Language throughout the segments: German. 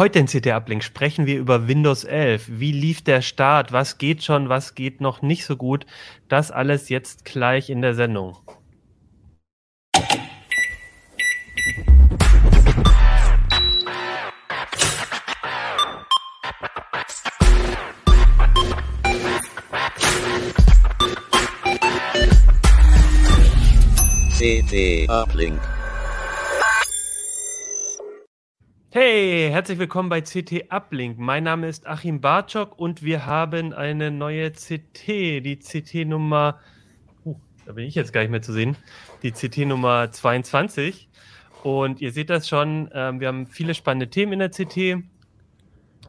Heute in CT Uplink sprechen wir über Windows 11. Wie lief der Start? Was geht schon? Was geht noch nicht so gut? Das alles jetzt gleich in der Sendung. CT Uplink. Hey, herzlich willkommen bei CT Uplink. Mein Name ist Achim Bartschok und wir haben eine neue CT, die CT Nummer, uh, da bin ich jetzt gar nicht mehr zu sehen, die CT Nummer 22. Und ihr seht das schon, ähm, wir haben viele spannende Themen in der CT.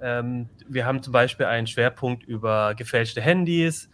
Ähm, wir haben zum Beispiel einen Schwerpunkt über gefälschte Handys,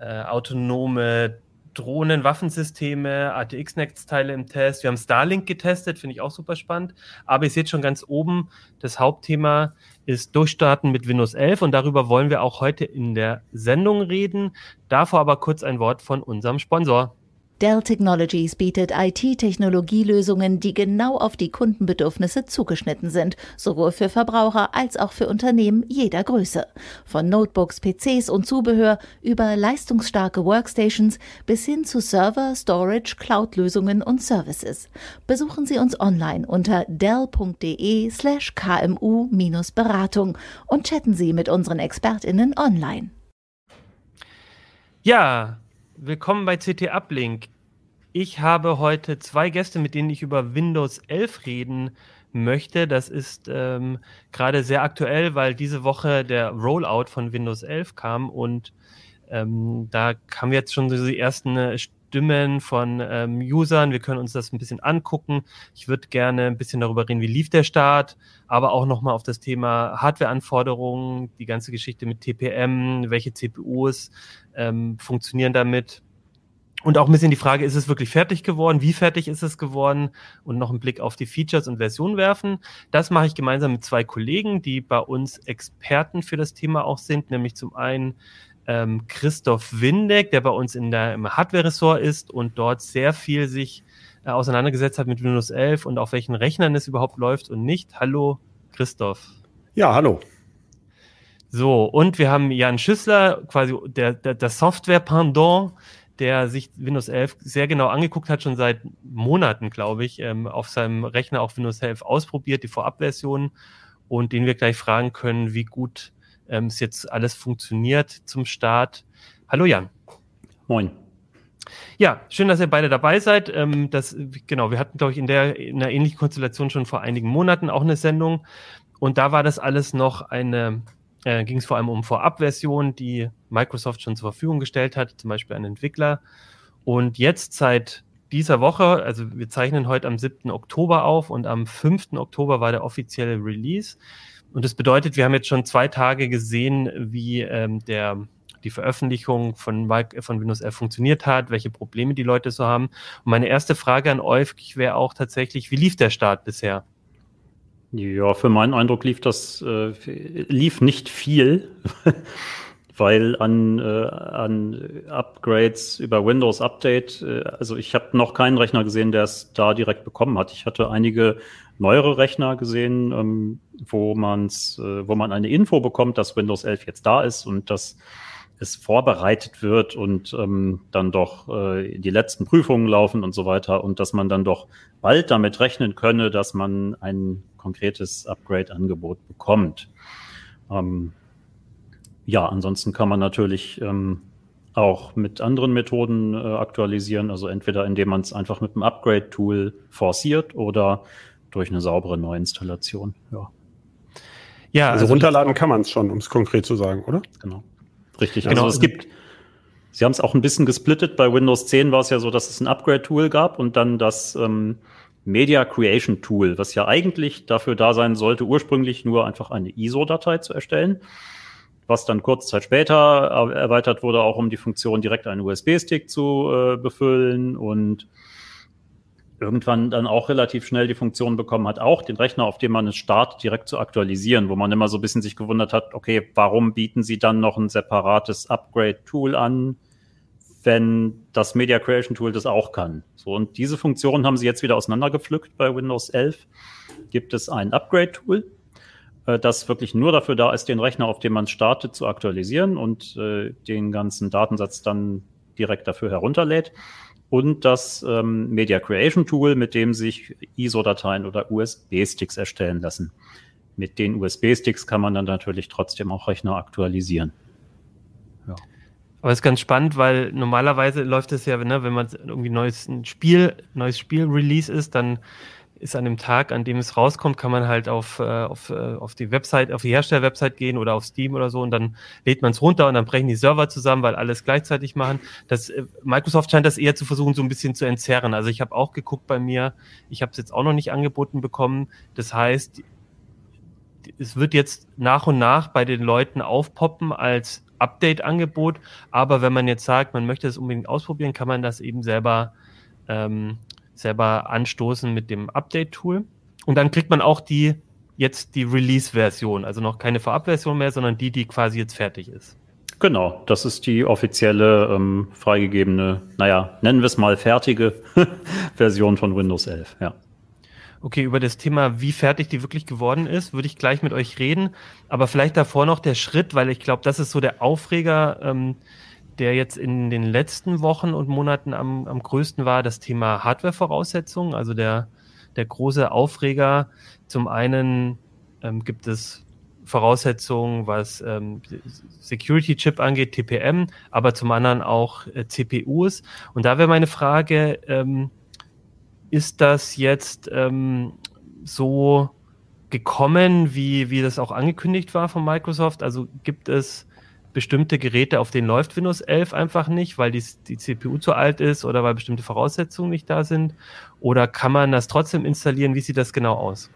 äh, autonome Drohnen, Waffensysteme, ATX-Next-Teile im Test. Wir haben Starlink getestet, finde ich auch super spannend. Aber ihr seht schon ganz oben, das Hauptthema ist Durchstarten mit Windows 11 und darüber wollen wir auch heute in der Sendung reden. Davor aber kurz ein Wort von unserem Sponsor. Dell Technologies bietet IT-Technologielösungen, die genau auf die Kundenbedürfnisse zugeschnitten sind, sowohl für Verbraucher als auch für Unternehmen jeder Größe. Von Notebooks, PCs und Zubehör über leistungsstarke Workstations bis hin zu Server, Storage, Cloud-Lösungen und Services. Besuchen Sie uns online unter dell.de slash kmu-beratung und chatten Sie mit unseren ExpertInnen online. Ja, Willkommen bei CT Uplink. Ich habe heute zwei Gäste, mit denen ich über Windows 11 reden möchte. Das ist ähm, gerade sehr aktuell, weil diese Woche der Rollout von Windows 11 kam und ähm, da kamen jetzt schon so die ersten äh, Stimmen von ähm, Usern. Wir können uns das ein bisschen angucken. Ich würde gerne ein bisschen darüber reden, wie lief der Start, aber auch nochmal auf das Thema Hardwareanforderungen, die ganze Geschichte mit TPM, welche CPUs ähm, funktionieren damit. Und auch ein bisschen die Frage, ist es wirklich fertig geworden? Wie fertig ist es geworden? Und noch einen Blick auf die Features und Versionen werfen. Das mache ich gemeinsam mit zwei Kollegen, die bei uns Experten für das Thema auch sind, nämlich zum einen ähm, Christoph Windeck, der bei uns in der, im Hardware-Ressort ist und dort sehr viel sich äh, auseinandergesetzt hat mit Windows 11 und auf welchen Rechnern es überhaupt läuft und nicht. Hallo, Christoph. Ja, hallo. So, und wir haben Jan Schüssler, quasi der, der, der Software-Pendant, der sich Windows 11 sehr genau angeguckt hat, schon seit Monaten, glaube ich, ähm, auf seinem Rechner auch Windows 11 ausprobiert, die Vorabversion, und den wir gleich fragen können, wie gut ähm, es jetzt alles funktioniert zum Start. Hallo Jan. Moin. Ja, schön, dass ihr beide dabei seid. Ähm, das, genau, wir hatten, glaube ich, in der in einer ähnlichen Konstellation schon vor einigen Monaten auch eine Sendung. Und da war das alles noch eine, äh, ging es vor allem um Vorabversion, die Microsoft schon zur Verfügung gestellt hat, zum Beispiel an Entwickler. Und jetzt seit dieser Woche, also wir zeichnen heute am 7. Oktober auf und am 5. Oktober war der offizielle Release. Und das bedeutet, wir haben jetzt schon zwei Tage gesehen, wie ähm, der, die Veröffentlichung von, von Windows 11 funktioniert hat, welche Probleme die Leute so haben. Und meine erste Frage an euch wäre auch tatsächlich, wie lief der Start bisher? Ja, für meinen Eindruck lief das äh, lief nicht viel, weil an, äh, an Upgrades über Windows Update, äh, also ich habe noch keinen Rechner gesehen, der es da direkt bekommen hat. Ich hatte einige neuere Rechner gesehen, ähm, wo man's, äh, wo man eine Info bekommt, dass Windows 11 jetzt da ist und dass es vorbereitet wird und ähm, dann doch äh, die letzten Prüfungen laufen und so weiter und dass man dann doch bald damit rechnen könne, dass man ein konkretes Upgrade-Angebot bekommt. Ähm, ja, ansonsten kann man natürlich ähm, auch mit anderen Methoden äh, aktualisieren, also entweder indem man es einfach mit einem Upgrade-Tool forciert oder durch eine saubere Neuinstallation. Ja. Ja, also, also runterladen kann man es schon, um es konkret zu sagen, oder? Genau. Richtig. Genau. Also es gibt Sie haben es auch ein bisschen gesplittet. Bei Windows 10 war es ja so, dass es ein Upgrade-Tool gab und dann das ähm, Media Creation Tool, was ja eigentlich dafür da sein sollte, ursprünglich nur einfach eine ISO-Datei zu erstellen, was dann kurz Zeit später erweitert wurde, auch um die Funktion direkt einen USB-Stick zu äh, befüllen und irgendwann dann auch relativ schnell die Funktion bekommen hat, auch den Rechner, auf dem man es startet, direkt zu aktualisieren, wo man immer so ein bisschen sich gewundert hat, okay, warum bieten sie dann noch ein separates Upgrade-Tool an? wenn das Media Creation Tool das auch kann. So, und diese Funktion haben sie jetzt wieder auseinandergepflückt bei Windows 11. Gibt es ein Upgrade Tool, äh, das wirklich nur dafür da ist, den Rechner, auf dem man startet, zu aktualisieren und äh, den ganzen Datensatz dann direkt dafür herunterlädt. Und das ähm, Media Creation Tool, mit dem sich ISO-Dateien oder USB-Sticks erstellen lassen. Mit den USB-Sticks kann man dann natürlich trotzdem auch Rechner aktualisieren. Aber es ist ganz spannend, weil normalerweise läuft es ja, ne, wenn man irgendwie neues Spiel, neues Spiel-Release ist, dann ist an dem Tag, an dem es rauskommt, kann man halt auf, äh, auf, äh, auf die Website, auf die Hersteller-Website gehen oder auf Steam oder so und dann lädt man es runter und dann brechen die Server zusammen, weil alles gleichzeitig machen. Das, äh, Microsoft scheint das eher zu versuchen, so ein bisschen zu entzerren. Also ich habe auch geguckt bei mir, ich habe es jetzt auch noch nicht angeboten bekommen. Das heißt, es wird jetzt nach und nach bei den Leuten aufpoppen als Update-Angebot. Aber wenn man jetzt sagt, man möchte es unbedingt ausprobieren, kann man das eben selber, ähm, selber anstoßen mit dem Update-Tool. Und dann kriegt man auch die jetzt die Release-Version, also noch keine Vorab-Version mehr, sondern die, die quasi jetzt fertig ist. Genau, das ist die offizielle ähm, freigegebene, naja, nennen wir es mal fertige Version von Windows 11, ja. Okay, über das Thema, wie fertig die wirklich geworden ist, würde ich gleich mit euch reden. Aber vielleicht davor noch der Schritt, weil ich glaube, das ist so der Aufreger, ähm, der jetzt in den letzten Wochen und Monaten am, am größten war, das Thema Hardware-Voraussetzungen. Also der, der große Aufreger. Zum einen ähm, gibt es Voraussetzungen, was ähm, Security-Chip angeht, TPM, aber zum anderen auch äh, CPUs. Und da wäre meine Frage, ähm, ist das jetzt ähm, so gekommen, wie, wie das auch angekündigt war von Microsoft? Also gibt es bestimmte Geräte, auf denen läuft Windows 11 einfach nicht, weil die, die CPU zu alt ist oder weil bestimmte Voraussetzungen nicht da sind? Oder kann man das trotzdem installieren? Wie sieht das genau aus?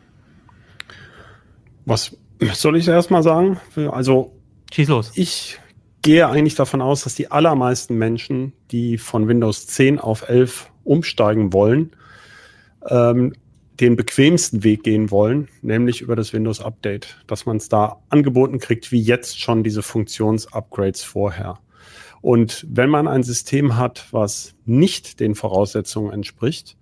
Was soll ich erstmal sagen? Also, Schieß los. Ich gehe eigentlich davon aus, dass die allermeisten Menschen, die von Windows 10 auf 11 umsteigen wollen, ähm, den bequemsten Weg gehen wollen, nämlich über das Windows Update, dass man es da angeboten kriegt, wie jetzt schon diese Funktionsupgrades vorher. Und wenn man ein System hat, was nicht den Voraussetzungen entspricht,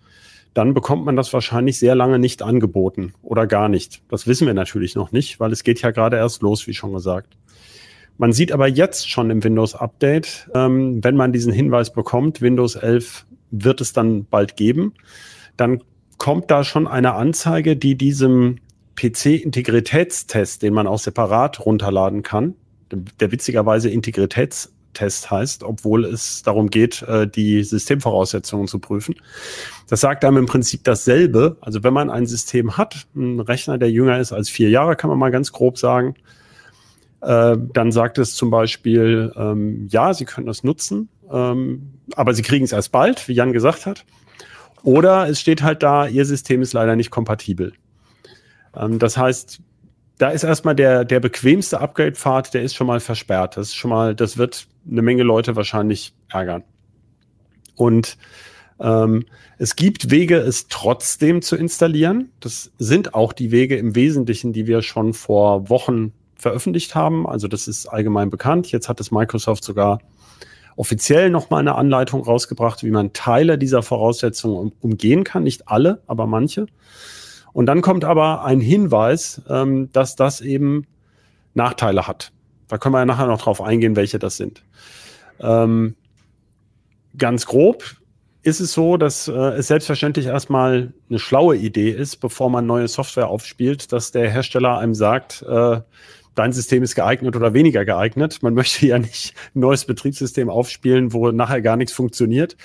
dann bekommt man das wahrscheinlich sehr lange nicht angeboten oder gar nicht. Das wissen wir natürlich noch nicht, weil es geht ja gerade erst los, wie schon gesagt. Man sieht aber jetzt schon im Windows Update, ähm, wenn man diesen Hinweis bekommt, Windows 11 wird es dann bald geben, dann kommt da schon eine Anzeige, die diesem PC-Integritätstest, den man auch separat runterladen kann, der witzigerweise Integritätstest heißt, obwohl es darum geht, äh, die Systemvoraussetzungen zu prüfen. Das sagt einem im Prinzip dasselbe. Also wenn man ein System hat, ein Rechner, der jünger ist als vier Jahre, kann man mal ganz grob sagen, äh, dann sagt es zum Beispiel, ähm, ja, Sie können das nutzen, ähm, aber Sie kriegen es erst bald, wie Jan gesagt hat. Oder es steht halt da, Ihr System ist leider nicht kompatibel. Ähm, das heißt, da ist erstmal der, der bequemste Upgrade-Pfad, der ist schon mal versperrt. Das ist schon mal, das wird eine Menge Leute wahrscheinlich ärgern. Und ähm, es gibt Wege, es trotzdem zu installieren. Das sind auch die Wege im Wesentlichen, die wir schon vor Wochen veröffentlicht haben. Also das ist allgemein bekannt. Jetzt hat es Microsoft sogar offiziell nochmal eine Anleitung rausgebracht, wie man Teile dieser Voraussetzungen umgehen kann. Nicht alle, aber manche. Und dann kommt aber ein Hinweis, ähm, dass das eben Nachteile hat. Da können wir ja nachher noch drauf eingehen, welche das sind. Ähm, ganz grob ist es so, dass äh, es selbstverständlich erstmal eine schlaue Idee ist, bevor man neue Software aufspielt, dass der Hersteller einem sagt, äh, dein System ist geeignet oder weniger geeignet. Man möchte ja nicht ein neues Betriebssystem aufspielen, wo nachher gar nichts funktioniert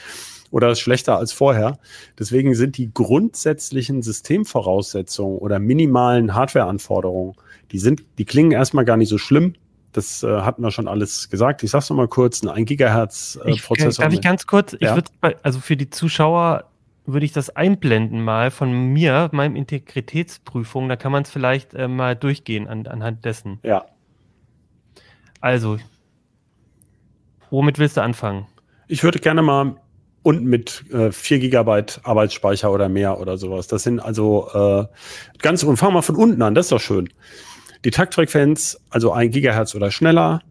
oder ist schlechter als vorher. Deswegen sind die grundsätzlichen Systemvoraussetzungen oder minimalen Hardwareanforderungen, die sind, die klingen erstmal gar nicht so schlimm. Das äh, hatten wir schon alles gesagt. Ich sag's noch mal kurz, ein 1 Gigahertz äh, Prozessor. Darf ich ganz kurz, ja? ich würde, also für die Zuschauer würde ich das einblenden mal von mir, meinem Integritätsprüfung, da kann man es vielleicht äh, mal durchgehen an, anhand dessen. Ja. Also, womit willst du anfangen? Ich würde gerne mal unten mit äh, 4 Gigabyte Arbeitsspeicher oder mehr oder sowas. Das sind also äh, ganz und fangen wir von unten an, das ist doch schön. Die Taktfrequenz, also 1 Gigahertz oder schneller,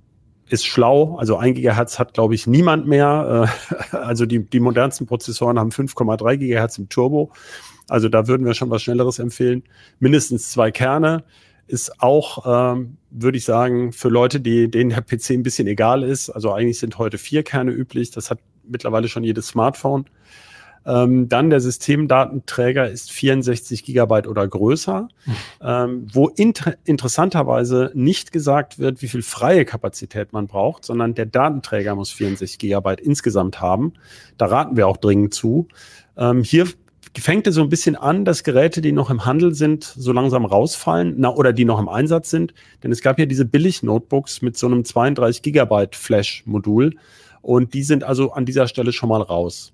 ist schlau. Also 1 Gigahertz hat, glaube ich, niemand mehr. Äh, also die, die modernsten Prozessoren haben 5,3 Gigahertz im Turbo. Also da würden wir schon was Schnelleres empfehlen. Mindestens zwei Kerne ist auch, ähm, würde ich sagen, für Leute, die, denen der PC ein bisschen egal ist. Also eigentlich sind heute vier Kerne üblich. Das hat mittlerweile schon jedes Smartphone. Ähm, dann der Systemdatenträger ist 64 Gigabyte oder größer, mhm. ähm, wo inter interessanterweise nicht gesagt wird, wie viel freie Kapazität man braucht, sondern der Datenträger muss 64 Gigabyte insgesamt haben. Da raten wir auch dringend zu. Ähm, hier fängt es so ein bisschen an, dass Geräte, die noch im Handel sind, so langsam rausfallen, na, oder die noch im Einsatz sind. Denn es gab ja diese Billig-Notebooks mit so einem 32 Gigabyte Flash-Modul. Und die sind also an dieser Stelle schon mal raus.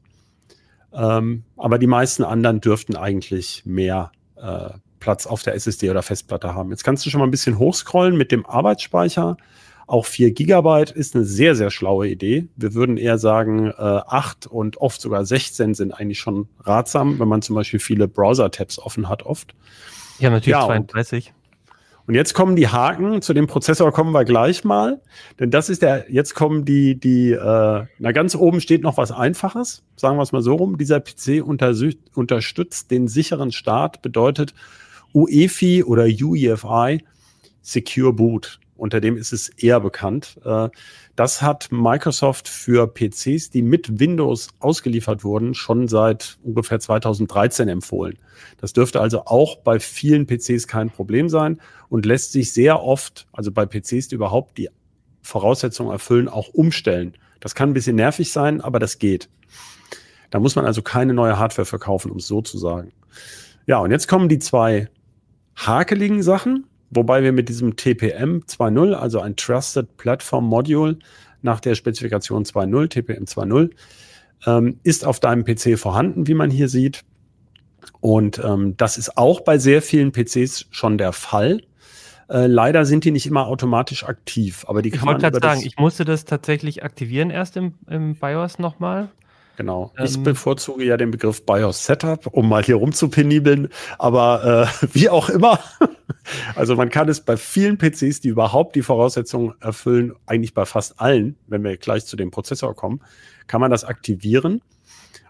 Ähm, aber die meisten anderen dürften eigentlich mehr äh, Platz auf der SSD oder Festplatte haben. Jetzt kannst du schon mal ein bisschen hochscrollen mit dem Arbeitsspeicher. Auch 4 Gigabyte ist eine sehr, sehr schlaue Idee. Wir würden eher sagen, äh, 8 und oft sogar 16 sind eigentlich schon ratsam, wenn man zum Beispiel viele Browser-Tabs offen hat oft. Ja, natürlich ja, 32. Und jetzt kommen die Haken, zu dem Prozessor kommen wir gleich mal, denn das ist der, jetzt kommen die, die, äh, na ganz oben steht noch was Einfaches, sagen wir es mal so rum, dieser PC unterstützt den sicheren Start, bedeutet UEFI oder UEFI Secure Boot. Unter dem ist es eher bekannt. Äh, das hat Microsoft für PCs, die mit Windows ausgeliefert wurden, schon seit ungefähr 2013 empfohlen. Das dürfte also auch bei vielen PCs kein Problem sein und lässt sich sehr oft, also bei PCs, die überhaupt die Voraussetzungen erfüllen, auch umstellen. Das kann ein bisschen nervig sein, aber das geht. Da muss man also keine neue Hardware verkaufen, um es so zu sagen. Ja, und jetzt kommen die zwei hakeligen Sachen. Wobei wir mit diesem TPM 2.0, also ein Trusted Platform Module nach der Spezifikation 2.0, TPM 2.0, ähm, ist auf deinem PC vorhanden, wie man hier sieht. Und ähm, das ist auch bei sehr vielen PCs schon der Fall. Äh, leider sind die nicht immer automatisch aktiv, aber die ich wollte gerade sagen, ich musste das tatsächlich aktivieren erst im, im BIOS nochmal. Genau. Ähm, ich bevorzuge ja den Begriff BIOS Setup, um mal hier rumzupenibeln. Aber äh, wie auch immer. also man kann es bei vielen PCs, die überhaupt die Voraussetzungen erfüllen, eigentlich bei fast allen, wenn wir gleich zu dem Prozessor kommen, kann man das aktivieren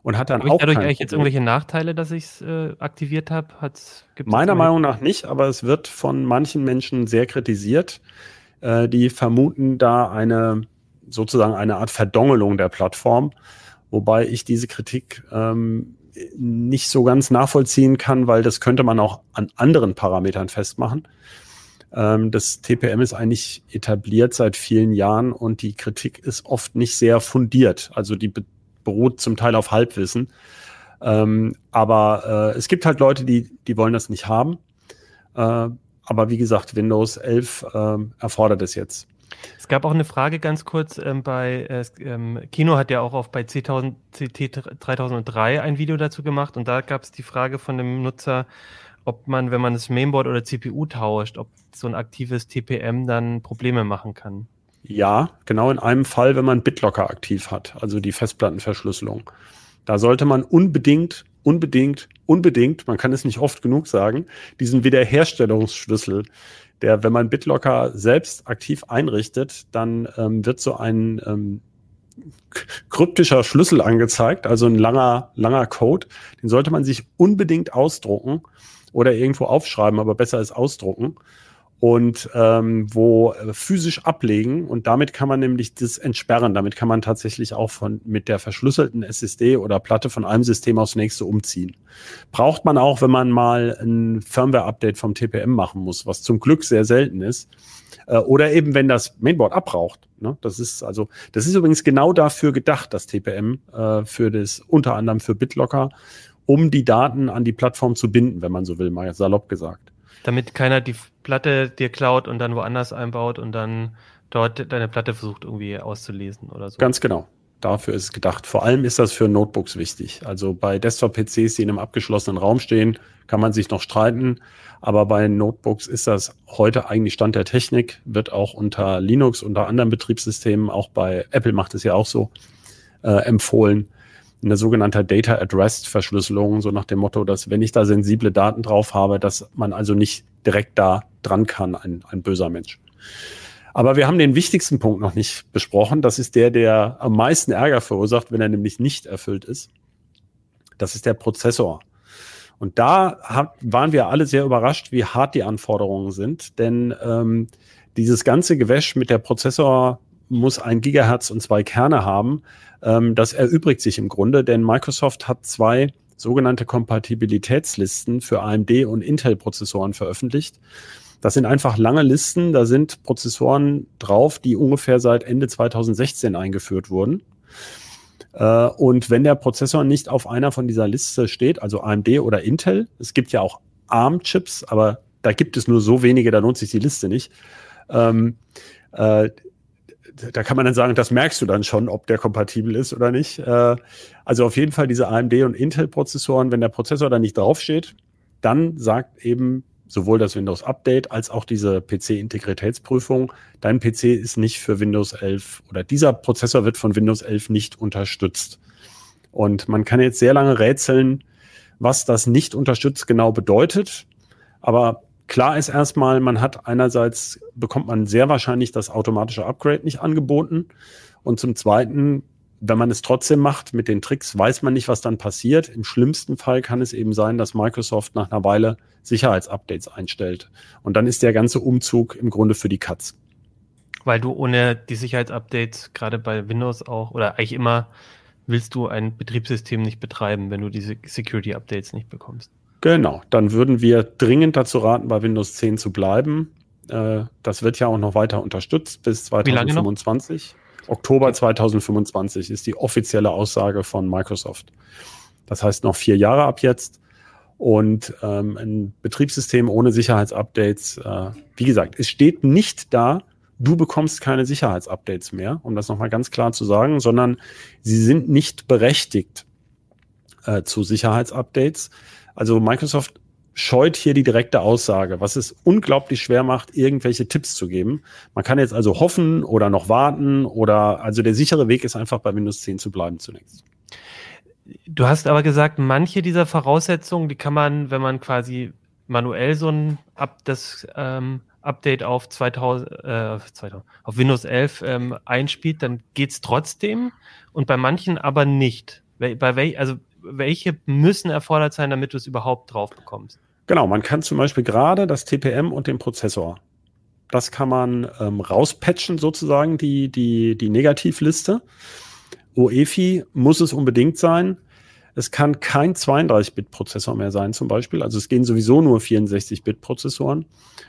und hat dann auch. Dadurch eigentlich jetzt irgendwelche Nachteile, dass ich es äh, aktiviert habe? Meiner Meinung nach nicht, aber es wird von manchen Menschen sehr kritisiert. Äh, die vermuten da eine sozusagen eine Art Verdongelung der Plattform wobei ich diese Kritik ähm, nicht so ganz nachvollziehen kann, weil das könnte man auch an anderen Parametern festmachen. Ähm, das TPM ist eigentlich etabliert seit vielen Jahren und die Kritik ist oft nicht sehr fundiert. Also die beruht zum Teil auf Halbwissen. Ähm, aber äh, es gibt halt Leute, die, die wollen das nicht haben. Äh, aber wie gesagt, Windows 11 äh, erfordert es jetzt. Es gab auch eine Frage ganz kurz ähm, bei äh, ähm, Kino hat ja auch auf bei CT 3003 ein Video dazu gemacht und da gab es die Frage von dem Nutzer, ob man, wenn man das Mainboard oder CPU tauscht, ob so ein aktives TPM dann Probleme machen kann. Ja, genau in einem Fall, wenn man BitLocker aktiv hat, also die Festplattenverschlüsselung. Da sollte man unbedingt, unbedingt, unbedingt, man kann es nicht oft genug sagen, diesen Wiederherstellungsschlüssel der, wenn man BitLocker selbst aktiv einrichtet, dann ähm, wird so ein ähm, kryptischer Schlüssel angezeigt, also ein langer, langer Code. Den sollte man sich unbedingt ausdrucken oder irgendwo aufschreiben, aber besser ist ausdrucken und ähm, wo äh, physisch ablegen und damit kann man nämlich das entsperren. Damit kann man tatsächlich auch von mit der verschlüsselten SSD oder Platte von einem System aufs nächste umziehen. Braucht man auch, wenn man mal ein Firmware-Update vom TPM machen muss, was zum Glück sehr selten ist. Äh, oder eben, wenn das Mainboard abbraucht. Ne? Das ist also, das ist übrigens genau dafür gedacht, das TPM, äh, für das, unter anderem für BitLocker, um die Daten an die Plattform zu binden, wenn man so will, mal salopp gesagt. Damit keiner die Platte dir klaut und dann woanders einbaut und dann dort deine Platte versucht irgendwie auszulesen oder so. Ganz genau. Dafür ist es gedacht. Vor allem ist das für Notebooks wichtig. Also bei Desktop-PCs, die in einem abgeschlossenen Raum stehen, kann man sich noch streiten. Aber bei Notebooks ist das heute eigentlich Stand der Technik, wird auch unter Linux, unter anderen Betriebssystemen, auch bei Apple macht es ja auch so, äh, empfohlen. Eine sogenannte Data at Rest Verschlüsselung, so nach dem Motto, dass wenn ich da sensible Daten drauf habe, dass man also nicht direkt da dran kann, ein, ein böser Mensch. Aber wir haben den wichtigsten Punkt noch nicht besprochen. Das ist der, der am meisten Ärger verursacht, wenn er nämlich nicht erfüllt ist. Das ist der Prozessor. Und da hat, waren wir alle sehr überrascht, wie hart die Anforderungen sind. Denn ähm, dieses ganze Gewäsch mit der Prozessor muss ein Gigahertz und zwei Kerne haben. Ähm, das erübrigt sich im Grunde, denn Microsoft hat zwei sogenannte Kompatibilitätslisten für AMD und Intel-Prozessoren veröffentlicht. Das sind einfach lange Listen. Da sind Prozessoren drauf, die ungefähr seit Ende 2016 eingeführt wurden. Äh, und wenn der Prozessor nicht auf einer von dieser Liste steht, also AMD oder Intel, es gibt ja auch ARM-Chips, aber da gibt es nur so wenige, da lohnt sich die Liste nicht. Ähm, äh, da kann man dann sagen, das merkst du dann schon, ob der kompatibel ist oder nicht. Äh, also auf jeden Fall diese AMD und Intel-Prozessoren, wenn der Prozessor da nicht draufsteht, dann sagt eben sowohl das Windows Update als auch diese PC-Integritätsprüfung. Dein PC ist nicht für Windows 11 oder dieser Prozessor wird von Windows 11 nicht unterstützt. Und man kann jetzt sehr lange rätseln, was das nicht unterstützt genau bedeutet. Aber klar ist erstmal, man hat einerseits bekommt man sehr wahrscheinlich das automatische Upgrade nicht angeboten. Und zum zweiten wenn man es trotzdem macht mit den Tricks, weiß man nicht, was dann passiert. Im schlimmsten Fall kann es eben sein, dass Microsoft nach einer Weile Sicherheitsupdates einstellt. Und dann ist der ganze Umzug im Grunde für die Katz. Weil du ohne die Sicherheitsupdates, gerade bei Windows auch, oder eigentlich immer, willst du ein Betriebssystem nicht betreiben, wenn du diese Security-Updates nicht bekommst. Genau, dann würden wir dringend dazu raten, bei Windows 10 zu bleiben. Äh, das wird ja auch noch weiter unterstützt bis 2025. Oktober 2025 ist die offizielle Aussage von Microsoft. Das heißt noch vier Jahre ab jetzt. Und ähm, ein Betriebssystem ohne Sicherheitsupdates, äh, wie gesagt, es steht nicht da, du bekommst keine Sicherheitsupdates mehr, um das nochmal ganz klar zu sagen, sondern sie sind nicht berechtigt äh, zu Sicherheitsupdates. Also Microsoft scheut hier die direkte Aussage, was es unglaublich schwer macht, irgendwelche Tipps zu geben. Man kann jetzt also hoffen oder noch warten oder also der sichere Weg ist einfach bei Windows 10 zu bleiben zunächst. Du hast aber gesagt, manche dieser Voraussetzungen, die kann man, wenn man quasi manuell so ein Up, das ähm, Update auf 2000, äh, 2000, auf Windows 11 ähm, einspielt, dann geht es trotzdem und bei manchen aber nicht. Bei wel, also welche müssen erfordert sein, damit du es überhaupt drauf bekommst? Genau, man kann zum Beispiel gerade das TPM und den Prozessor. Das kann man ähm, rauspatchen, sozusagen, die, die, die Negativliste. UEFI muss es unbedingt sein. Es kann kein 32-Bit-Prozessor mehr sein, zum Beispiel. Also es gehen sowieso nur 64-Bit-Prozessoren.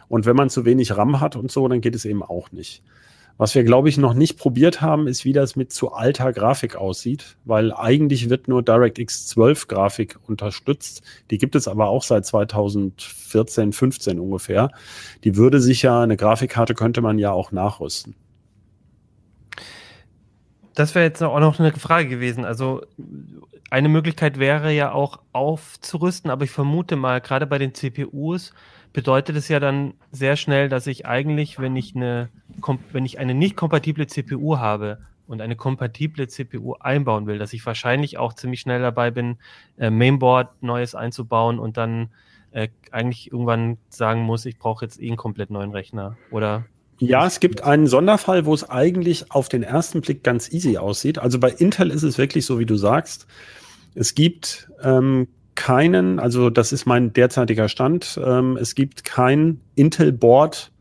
Und wenn man zu wenig RAM hat und so, dann geht es eben auch nicht. Was wir, glaube ich, noch nicht probiert haben, ist, wie das mit zu alter Grafik aussieht, weil eigentlich wird nur DirectX 12 Grafik unterstützt. Die gibt es aber auch seit 2014, 15 ungefähr. Die würde sich ja, eine Grafikkarte könnte man ja auch nachrüsten. Das wäre jetzt auch noch eine Frage gewesen. Also eine Möglichkeit wäre ja auch aufzurüsten, aber ich vermute mal, gerade bei den CPUs, bedeutet es ja dann sehr schnell, dass ich eigentlich, wenn ich eine, wenn ich eine nicht kompatible CPU habe und eine kompatible CPU einbauen will, dass ich wahrscheinlich auch ziemlich schnell dabei bin, äh, Mainboard Neues einzubauen und dann äh, eigentlich irgendwann sagen muss, ich brauche jetzt eh einen komplett neuen Rechner, oder? Ja, es gibt einen Sonderfall, wo es eigentlich auf den ersten Blick ganz easy aussieht. Also bei Intel ist es wirklich so, wie du sagst. Es gibt ähm, keinen, also das ist mein derzeitiger Stand, ähm, es gibt kein Intel-Board,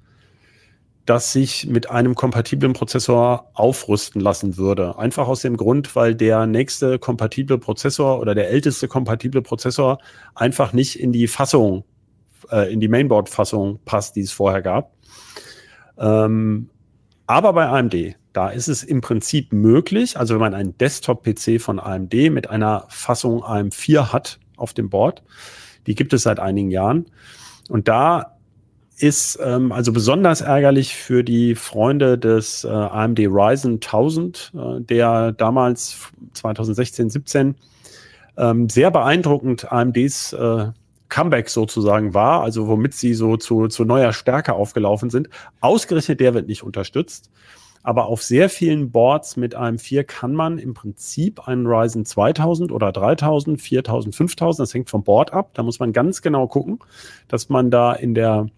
das sich mit einem kompatiblen Prozessor aufrüsten lassen würde. Einfach aus dem Grund, weil der nächste kompatible Prozessor oder der älteste kompatible Prozessor einfach nicht in die Fassung, äh, in die Mainboard-Fassung passt, die es vorher gab. Ähm, aber bei AMD, da ist es im Prinzip möglich, also wenn man einen Desktop-PC von AMD mit einer Fassung AM4 hat, auf dem Board. Die gibt es seit einigen Jahren. Und da ist ähm, also besonders ärgerlich für die Freunde des äh, AMD Ryzen 1000, äh, der damals 2016, 17 ähm, sehr beeindruckend AMDs äh, Comeback sozusagen war, also womit sie so zu, zu neuer Stärke aufgelaufen sind. Ausgerechnet der wird nicht unterstützt. Aber auf sehr vielen Boards mit einem 4 kann man im Prinzip einen Ryzen 2000 oder 3000, 4000, 5000, das hängt vom Board ab. Da muss man ganz genau gucken, dass man da in der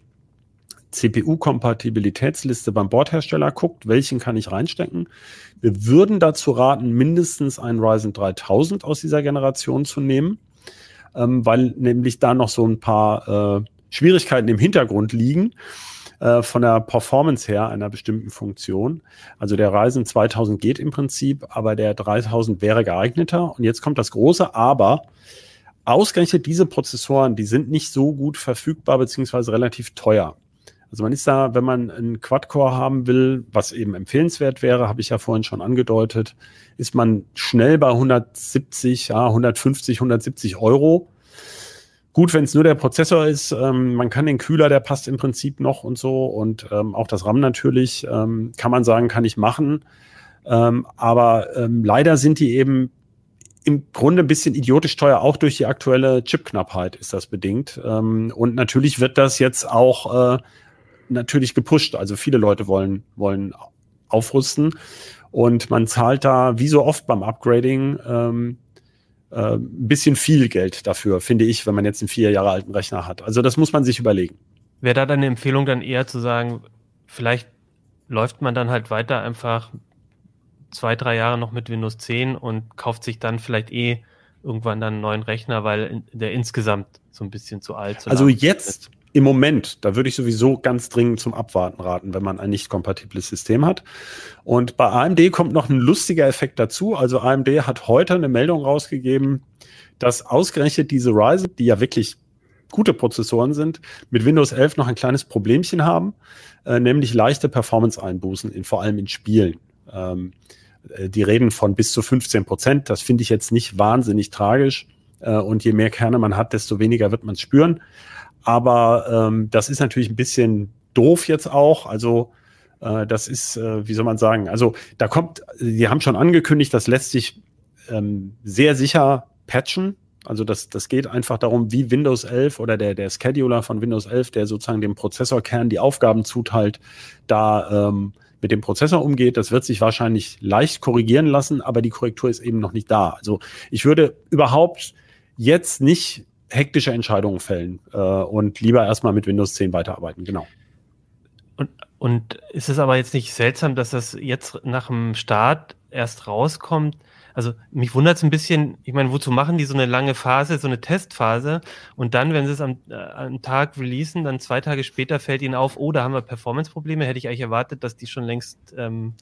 CPU-Kompatibilitätsliste beim Bordhersteller guckt, welchen kann ich reinstecken. Wir würden dazu raten, mindestens einen Ryzen 3000 aus dieser Generation zu nehmen, ähm, weil nämlich da noch so ein paar äh, Schwierigkeiten im Hintergrund liegen äh, von der Performance her einer bestimmten Funktion. Also der Ryzen 2000 geht im Prinzip, aber der 3000 wäre geeigneter. Und jetzt kommt das große Aber. Ausgerechnet diese Prozessoren, die sind nicht so gut verfügbar beziehungsweise relativ teuer. Also man ist da, wenn man einen Quad-Core haben will, was eben empfehlenswert wäre, habe ich ja vorhin schon angedeutet, ist man schnell bei 170, ja, 150, 170 Euro. Gut, wenn es nur der Prozessor ist, ähm, man kann den Kühler, der passt im Prinzip noch und so und ähm, auch das RAM natürlich, ähm, kann man sagen, kann ich machen. Ähm, aber ähm, leider sind die eben im Grunde ein bisschen idiotisch teuer, auch durch die aktuelle Chipknappheit ist das bedingt. Ähm, und natürlich wird das jetzt auch äh, natürlich gepusht. Also viele Leute wollen, wollen aufrüsten und man zahlt da, wie so oft beim Upgrading, ähm, äh, ein bisschen viel Geld dafür, finde ich, wenn man jetzt einen vier Jahre alten Rechner hat. Also das muss man sich überlegen. Wäre da deine Empfehlung dann eher zu sagen, vielleicht läuft man dann halt weiter einfach zwei, drei Jahre noch mit Windows 10 und kauft sich dann vielleicht eh irgendwann dann einen neuen Rechner, weil der insgesamt so ein bisschen zu alt ist. Also jetzt, ist im Moment, da würde ich sowieso ganz dringend zum Abwarten raten, wenn man ein nicht kompatibles System hat. Und bei AMD kommt noch ein lustiger Effekt dazu. Also AMD hat heute eine Meldung rausgegeben, dass ausgerechnet diese Ryzen, die ja wirklich gute Prozessoren sind, mit Windows 11 noch ein kleines Problemchen haben, äh, nämlich leichte Performance-Einbußen, in, vor allem in Spielen. Ähm, äh, die reden von bis zu 15 Prozent. Das finde ich jetzt nicht wahnsinnig tragisch. Äh, und je mehr Kerne man hat, desto weniger wird man spüren. Aber ähm, das ist natürlich ein bisschen doof jetzt auch. Also äh, das ist, äh, wie soll man sagen, also da kommt, die haben schon angekündigt, das lässt sich ähm, sehr sicher patchen. Also das, das geht einfach darum, wie Windows 11 oder der, der Scheduler von Windows 11, der sozusagen dem Prozessorkern die Aufgaben zuteilt, da ähm, mit dem Prozessor umgeht. Das wird sich wahrscheinlich leicht korrigieren lassen, aber die Korrektur ist eben noch nicht da. Also ich würde überhaupt jetzt nicht hektische Entscheidungen fällen äh, und lieber erstmal mit Windows 10 weiterarbeiten, genau. Und, und ist es aber jetzt nicht seltsam, dass das jetzt nach dem Start erst rauskommt? Also mich wundert es ein bisschen, ich meine, wozu machen die so eine lange Phase, so eine Testphase und dann, wenn sie es am, äh, am Tag releasen, dann zwei Tage später fällt ihnen auf, oh, da haben wir Performance-Probleme, hätte ich eigentlich erwartet, dass die schon längst ähm,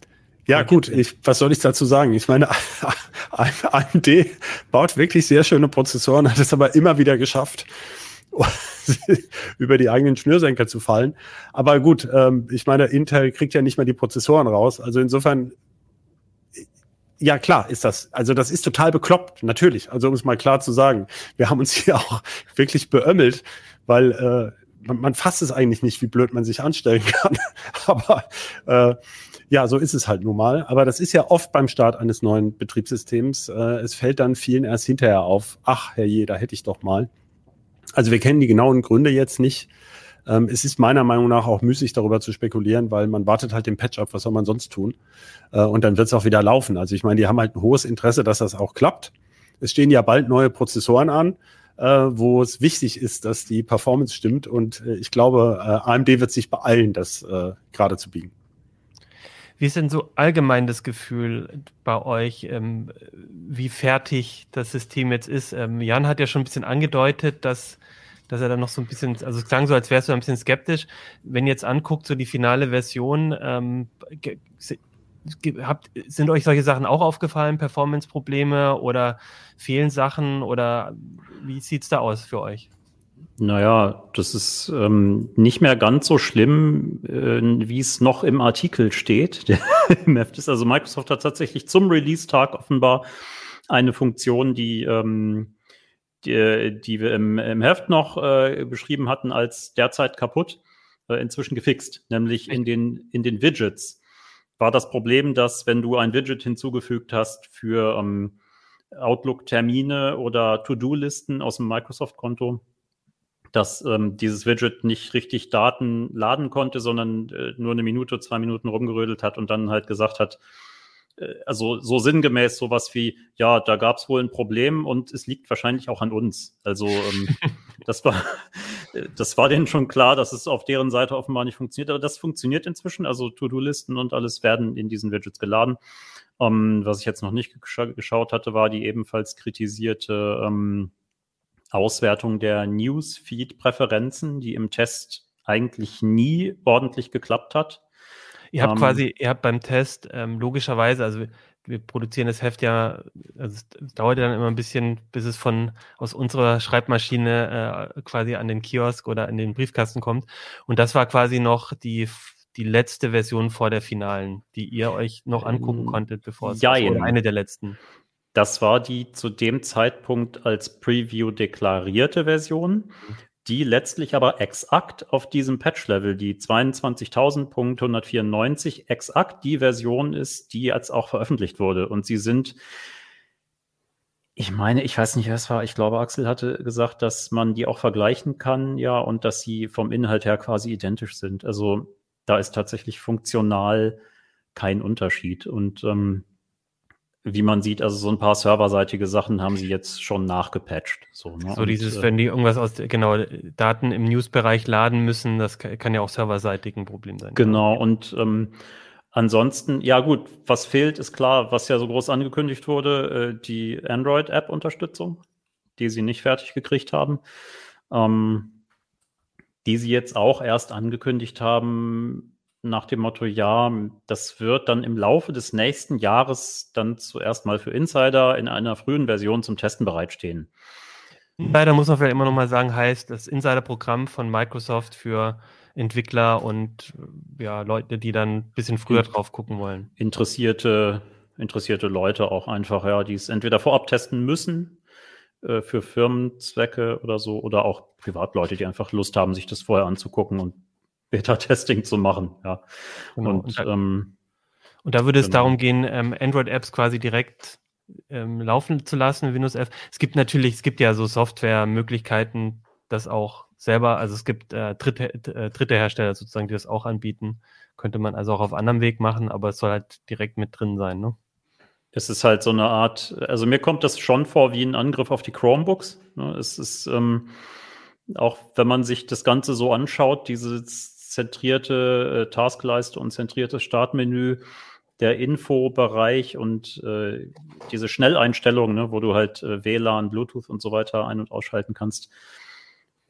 ja, gut, ich, was soll ich dazu sagen? Ich meine, AMD baut wirklich sehr schöne Prozessoren, hat es aber immer wieder geschafft, über die eigenen Schnürsenker zu fallen. Aber gut, ähm, ich meine, Intel kriegt ja nicht mal die Prozessoren raus. Also insofern, ja klar, ist das. Also das ist total bekloppt, natürlich. Also um es mal klar zu sagen, wir haben uns hier auch wirklich beömmelt, weil äh, man, man fasst es eigentlich nicht, wie blöd man sich anstellen kann. Aber äh, ja, so ist es halt nun mal. Aber das ist ja oft beim Start eines neuen Betriebssystems. Äh, es fällt dann vielen erst hinterher auf, ach herrje, da hätte ich doch mal. Also wir kennen die genauen Gründe jetzt nicht. Ähm, es ist meiner Meinung nach auch müßig, darüber zu spekulieren, weil man wartet halt den Patch ab, was soll man sonst tun? Äh, und dann wird es auch wieder laufen. Also ich meine, die haben halt ein hohes Interesse, dass das auch klappt. Es stehen ja bald neue Prozessoren an, äh, wo es wichtig ist, dass die Performance stimmt. Und ich glaube, AMD wird sich beeilen, das gerade zu biegen. Wie ist denn so allgemein das Gefühl bei euch, ähm, wie fertig das System jetzt ist? Ähm, Jan hat ja schon ein bisschen angedeutet, dass, dass er da noch so ein bisschen, also es klang so, als wärst du ein bisschen skeptisch. Wenn ihr jetzt anguckt, so die finale Version, ähm, habt, sind euch solche Sachen auch aufgefallen, Performance-Probleme oder fehlen Sachen oder wie sieht's da aus für euch? Naja, das ist ähm, nicht mehr ganz so schlimm, äh, wie es noch im Artikel steht. Im Heft ist also Microsoft hat tatsächlich zum Release-Tag offenbar eine Funktion, die, ähm, die, die wir im, im Heft noch äh, beschrieben hatten als derzeit kaputt. äh, inzwischen gefixt, nämlich in den, in den Widgets war das Problem, dass wenn du ein Widget hinzugefügt hast für ähm, Outlook-Termine oder To-Do-Listen aus dem Microsoft-Konto, dass ähm, dieses Widget nicht richtig Daten laden konnte, sondern äh, nur eine Minute, zwei Minuten rumgerödelt hat und dann halt gesagt hat, äh, also so sinngemäß sowas wie, ja, da gab es wohl ein Problem und es liegt wahrscheinlich auch an uns. Also ähm, das war, das war denen schon klar, dass es auf deren Seite offenbar nicht funktioniert, aber das funktioniert inzwischen. Also To-Do-Listen und alles werden in diesen Widgets geladen. Ähm, was ich jetzt noch nicht gescha geschaut hatte, war die ebenfalls kritisierte ähm, Auswertung der Newsfeed-Präferenzen, die im Test eigentlich nie ordentlich geklappt hat. Ihr habt ähm, quasi, ihr habt beim Test ähm, logischerweise, also wir, wir, produzieren das Heft ja, also es dauert ja dann immer ein bisschen, bis es von aus unserer Schreibmaschine äh, quasi an den Kiosk oder an den Briefkasten kommt. Und das war quasi noch die die letzte Version vor der finalen, die ihr euch noch angucken ähm, konntet, bevor es ja, eine der letzten. Das war die zu dem Zeitpunkt als Preview deklarierte Version, mhm. die letztlich aber exakt auf diesem Patch-Level, die 22.194, exakt die Version ist, die jetzt auch veröffentlicht wurde. Und sie sind, ich meine, ich weiß nicht, wer es war, ich glaube, Axel hatte gesagt, dass man die auch vergleichen kann, ja, und dass sie vom Inhalt her quasi identisch sind. Also da ist tatsächlich funktional kein Unterschied. Und ähm, wie man sieht, also so ein paar serverseitige Sachen haben sie jetzt schon nachgepatcht. So, ne? so dieses, äh, wenn die irgendwas aus, genau, Daten im News-Bereich laden müssen, das kann ja auch serverseitig ein Problem sein. Genau, und ähm, ansonsten, ja gut, was fehlt, ist klar, was ja so groß angekündigt wurde, äh, die Android-App-Unterstützung, die sie nicht fertig gekriegt haben. Ähm, die sie jetzt auch erst angekündigt haben, nach dem Motto, ja, das wird dann im Laufe des nächsten Jahres dann zuerst mal für Insider in einer frühen Version zum Testen bereitstehen. Insider muss man vielleicht immer noch mal sagen, heißt das Insider-Programm von Microsoft für Entwickler und ja, Leute, die dann ein bisschen früher drauf gucken wollen. Interessierte, interessierte Leute auch einfach, ja, die es entweder vorab testen müssen äh, für Firmenzwecke oder so oder auch Privatleute, die einfach Lust haben, sich das vorher anzugucken und Beta-Testing zu machen. Ja. Genau. Und, und, da, ähm, und, da, würde es genau. darum gehen, ähm, Android-Apps quasi direkt ähm, laufen zu lassen, Windows 11. Es gibt natürlich, es gibt ja so Software-Möglichkeiten, das auch selber, also es gibt äh, dritte, äh, dritte Hersteller sozusagen, die das auch anbieten. Könnte man also auch auf anderem Weg machen, aber es soll halt direkt mit drin sein, ne? Es ist halt so eine Art, also mir kommt das schon vor wie ein Angriff auf die Chromebooks. Ne? Es ist, ähm, auch wenn man sich das Ganze so anschaut, dieses zentrierte äh, Taskleiste und zentriertes Startmenü, der Infobereich und äh, diese Schnelleinstellungen, ne, wo du halt äh, WLAN, Bluetooth und so weiter ein- und ausschalten kannst.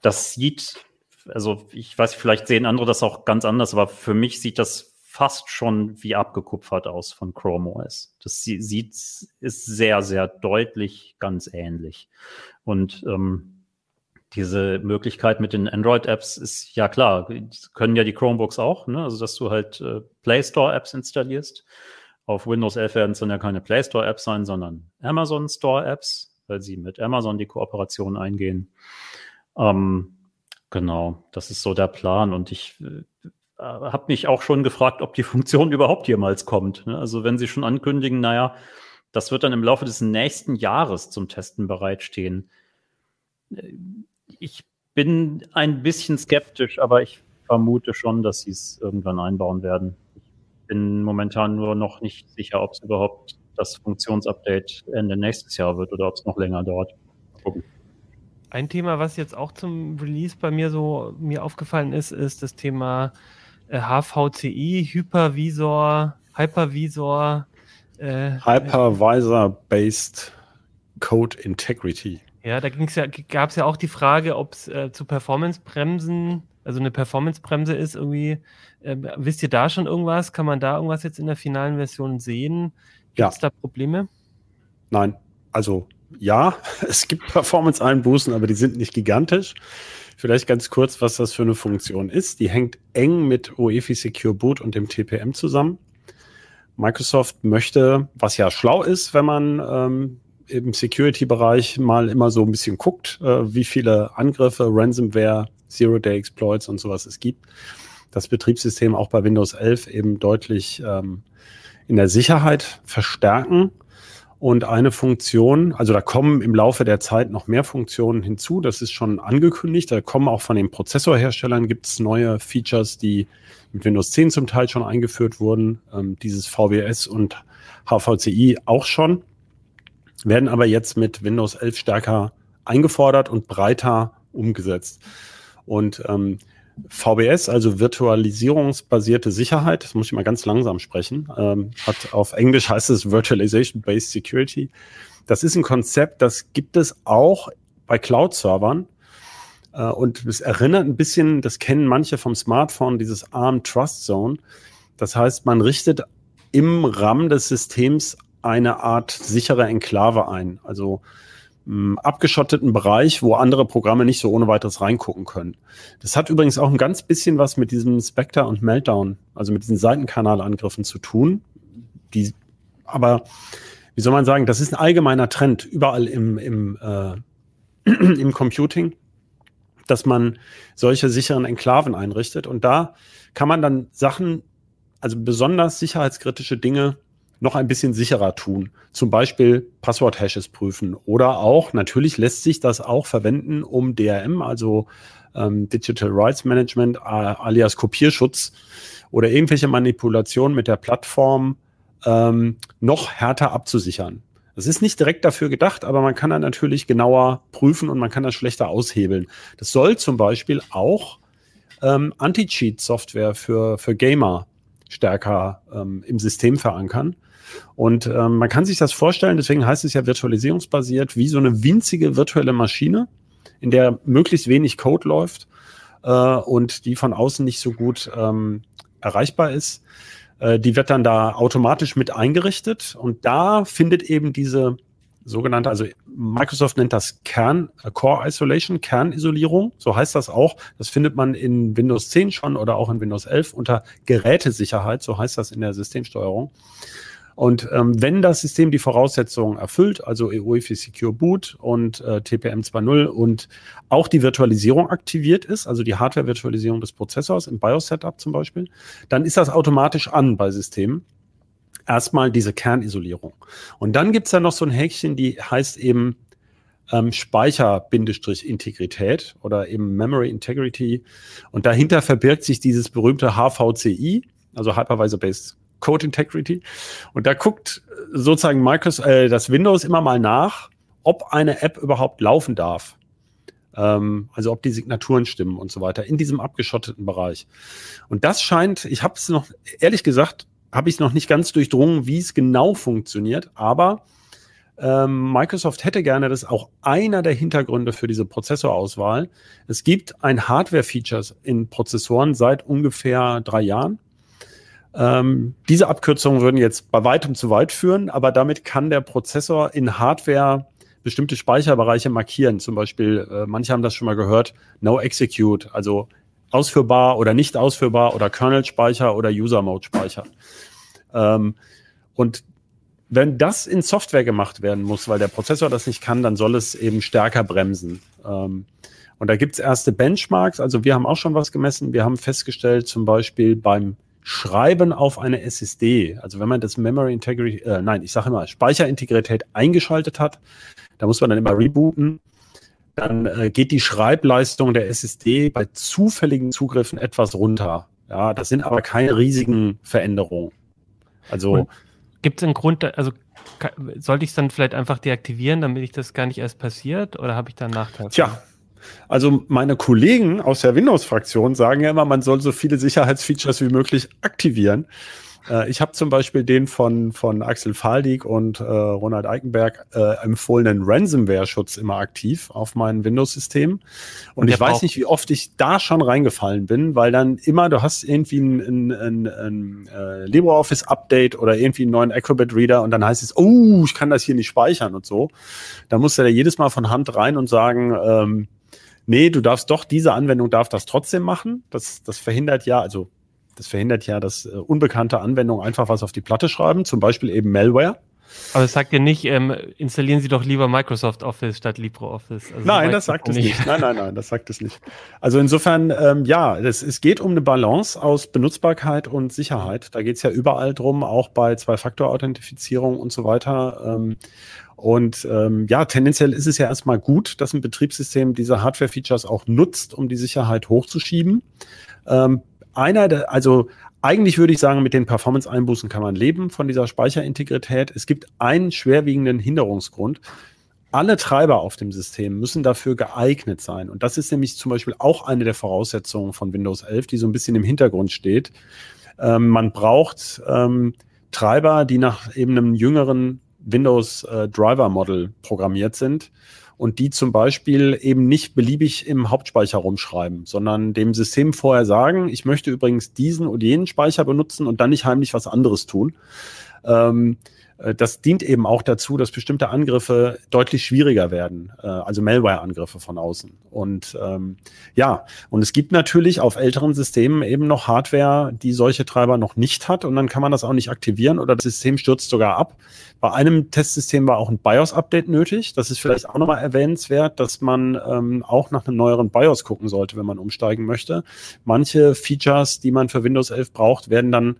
Das sieht, also ich weiß, vielleicht sehen andere das auch ganz anders, aber für mich sieht das fast schon wie abgekupfert aus von Chrome OS. Das sieht, ist sehr, sehr deutlich ganz ähnlich. Und ähm, diese Möglichkeit mit den Android-Apps ist ja klar, können ja die Chromebooks auch, ne? also dass du halt äh, Play Store-Apps installierst. Auf Windows 11 werden es dann ja keine Play Store-Apps sein, sondern Amazon Store-Apps, weil sie mit Amazon die Kooperation eingehen. Ähm, genau, das ist so der Plan und ich äh, habe mich auch schon gefragt, ob die Funktion überhaupt jemals kommt. Ne? Also wenn sie schon ankündigen, naja, das wird dann im Laufe des nächsten Jahres zum Testen bereitstehen äh, ich bin ein bisschen skeptisch, aber ich vermute schon, dass sie es irgendwann einbauen werden. Ich bin momentan nur noch nicht sicher, ob es überhaupt das Funktionsupdate Ende nächstes Jahr wird oder ob es noch länger dauert. Gucken. Ein Thema, was jetzt auch zum Release bei mir so mir aufgefallen ist, ist das Thema HVCI, äh, Hypervisor, Hypervisor. Äh, Hypervisor-based Code Integrity. Ja, da ging's ja, gab es ja auch die Frage, ob es äh, zu Performance-Bremsen, also eine Performance-Bremse ist irgendwie. Äh, wisst ihr da schon irgendwas? Kann man da irgendwas jetzt in der finalen Version sehen? Gibt es ja. da Probleme? Nein, also ja, es gibt Performance-Einbußen, aber die sind nicht gigantisch. Vielleicht ganz kurz, was das für eine Funktion ist. Die hängt eng mit UEFI Secure Boot und dem TPM zusammen. Microsoft möchte, was ja schlau ist, wenn man ähm, im Security-Bereich mal immer so ein bisschen guckt, äh, wie viele Angriffe, Ransomware, Zero-Day-Exploits und sowas es gibt. das Betriebssystem auch bei Windows 11 eben deutlich ähm, in der Sicherheit verstärken. Und eine Funktion, also da kommen im Laufe der Zeit noch mehr Funktionen hinzu. Das ist schon angekündigt. Da kommen auch von den Prozessorherstellern gibt es neue Features, die mit Windows 10 zum Teil schon eingeführt wurden. Ähm, dieses VWS und HVCI auch schon, werden aber jetzt mit Windows 11 stärker eingefordert und breiter umgesetzt. Und ähm, VBS, also virtualisierungsbasierte Sicherheit, das muss ich mal ganz langsam sprechen, ähm, hat auf Englisch heißt es Virtualization Based Security. Das ist ein Konzept, das gibt es auch bei Cloud-Servern. Äh, und es erinnert ein bisschen, das kennen manche vom Smartphone, dieses ARM Trust Zone. Das heißt, man richtet im RAM des Systems eine Art sichere Enklave ein. Also abgeschotteten Bereich, wo andere Programme nicht so ohne weiteres reingucken können. Das hat übrigens auch ein ganz bisschen was mit diesem Spectre und Meltdown, also mit diesen Seitenkanalangriffen zu tun. Die, aber wie soll man sagen, das ist ein allgemeiner Trend überall im, im, äh, im Computing, dass man solche sicheren Enklaven einrichtet. Und da kann man dann Sachen, also besonders sicherheitskritische Dinge noch ein bisschen sicherer tun. Zum Beispiel Passwort-Hashes prüfen. Oder auch, natürlich lässt sich das auch verwenden, um DRM, also ähm, Digital Rights Management, äh, alias Kopierschutz oder irgendwelche Manipulationen mit der Plattform ähm, noch härter abzusichern. Das ist nicht direkt dafür gedacht, aber man kann dann natürlich genauer prüfen und man kann das schlechter aushebeln. Das soll zum Beispiel auch ähm, Anti-Cheat-Software für, für Gamer stärker ähm, im System verankern. Und ähm, man kann sich das vorstellen, deswegen heißt es ja virtualisierungsbasiert, wie so eine winzige virtuelle Maschine, in der möglichst wenig Code läuft äh, und die von außen nicht so gut ähm, erreichbar ist. Äh, die wird dann da automatisch mit eingerichtet und da findet eben diese sogenannte, also Microsoft nennt das Kern, äh, Core Isolation, Kernisolierung, so heißt das auch. Das findet man in Windows 10 schon oder auch in Windows 11 unter Gerätesicherheit, so heißt das in der Systemsteuerung. Und ähm, wenn das System die Voraussetzungen erfüllt, also EUIFI Secure Boot und äh, TPM 2.0 und auch die Virtualisierung aktiviert ist, also die Hardware-Virtualisierung des Prozessors im BIOS-Setup zum Beispiel, dann ist das automatisch an bei Systemen. Erstmal diese Kernisolierung. Und dann gibt's da noch so ein Häkchen, die heißt eben ähm, Speicher-Integrität oder eben Memory Integrity. Und dahinter verbirgt sich dieses berühmte HVCI, also Hypervisor Based Code Integrity. Und da guckt sozusagen Microsoft, äh, das Windows immer mal nach, ob eine App überhaupt laufen darf. Ähm, also ob die Signaturen stimmen und so weiter in diesem abgeschotteten Bereich. Und das scheint, ich habe es noch, ehrlich gesagt, habe ich noch nicht ganz durchdrungen, wie es genau funktioniert, aber ähm, Microsoft hätte gerne, das auch einer der Hintergründe für diese Prozessorauswahl. Es gibt ein Hardware-Features in Prozessoren seit ungefähr drei Jahren. Ähm, diese Abkürzungen würden jetzt bei weitem zu weit führen, aber damit kann der Prozessor in Hardware bestimmte Speicherbereiche markieren. Zum Beispiel, äh, manche haben das schon mal gehört, No Execute, also ausführbar oder nicht ausführbar oder Kernel-Speicher oder User-Mode-Speicher. Ähm, und wenn das in Software gemacht werden muss, weil der Prozessor das nicht kann, dann soll es eben stärker bremsen. Ähm, und da gibt's erste Benchmarks. Also wir haben auch schon was gemessen. Wir haben festgestellt, zum Beispiel beim Schreiben auf eine SSD, also wenn man das Memory Integrity, äh, nein, ich sage immer, Speicherintegrität eingeschaltet hat, da muss man dann immer rebooten, dann äh, geht die Schreibleistung der SSD bei zufälligen Zugriffen etwas runter. Ja, das sind aber keine riesigen Veränderungen. Also gibt es einen Grund, also sollte ich es dann vielleicht einfach deaktivieren, damit ich das gar nicht erst passiert, oder habe ich da einen Nachteil? Tja, also meine Kollegen aus der Windows-Fraktion sagen ja immer, man soll so viele Sicherheitsfeatures wie möglich aktivieren. Äh, ich habe zum Beispiel den von, von Axel Faldig und äh, Ronald Eikenberg äh, empfohlenen Ransomware-Schutz immer aktiv auf meinem Windows-System. Und ich weiß nicht, wie oft ich da schon reingefallen bin, weil dann immer, du hast irgendwie ein, ein, ein, ein äh, LibreOffice-Update oder irgendwie einen neuen Acrobat-Reader und dann heißt es, oh, ich kann das hier nicht speichern und so. Da musst du da jedes Mal von Hand rein und sagen, ähm, nee, du darfst doch, diese Anwendung darf das trotzdem machen. Das, das verhindert ja, also das verhindert ja, dass äh, unbekannte Anwendungen einfach was auf die Platte schreiben, zum Beispiel eben Malware. Aber es sagt dir nicht, ähm, installieren Sie doch lieber Microsoft Office statt LibreOffice. Also nein, das sagt es nicht. nicht. Nein, nein, nein, das sagt es nicht. Also insofern, ähm, ja, das, es geht um eine Balance aus Benutzbarkeit und Sicherheit. Da geht es ja überall drum, auch bei Zwei-Faktor-Authentifizierung und so weiter. Ähm, und ähm, ja, tendenziell ist es ja erstmal gut, dass ein Betriebssystem diese Hardware-Features auch nutzt, um die Sicherheit hochzuschieben. Ähm, einer der, also eigentlich würde ich sagen, mit den Performance-Einbußen kann man leben von dieser Speicherintegrität. Es gibt einen schwerwiegenden Hinderungsgrund. Alle Treiber auf dem System müssen dafür geeignet sein. Und das ist nämlich zum Beispiel auch eine der Voraussetzungen von Windows 11, die so ein bisschen im Hintergrund steht. Ähm, man braucht ähm, Treiber, die nach eben einem jüngeren Windows äh, Driver Model programmiert sind und die zum Beispiel eben nicht beliebig im Hauptspeicher rumschreiben, sondern dem System vorher sagen, ich möchte übrigens diesen oder jenen Speicher benutzen und dann nicht heimlich was anderes tun. Ähm, äh, das dient eben auch dazu, dass bestimmte Angriffe deutlich schwieriger werden, äh, also Malware-Angriffe von außen. Und ähm, ja, und es gibt natürlich auf älteren Systemen eben noch Hardware, die solche Treiber noch nicht hat und dann kann man das auch nicht aktivieren oder das System stürzt sogar ab. Bei einem Testsystem war auch ein BIOS-Update nötig. Das ist vielleicht auch nochmal erwähnenswert, dass man ähm, auch nach einem neueren BIOS gucken sollte, wenn man umsteigen möchte. Manche Features, die man für Windows 11 braucht, werden dann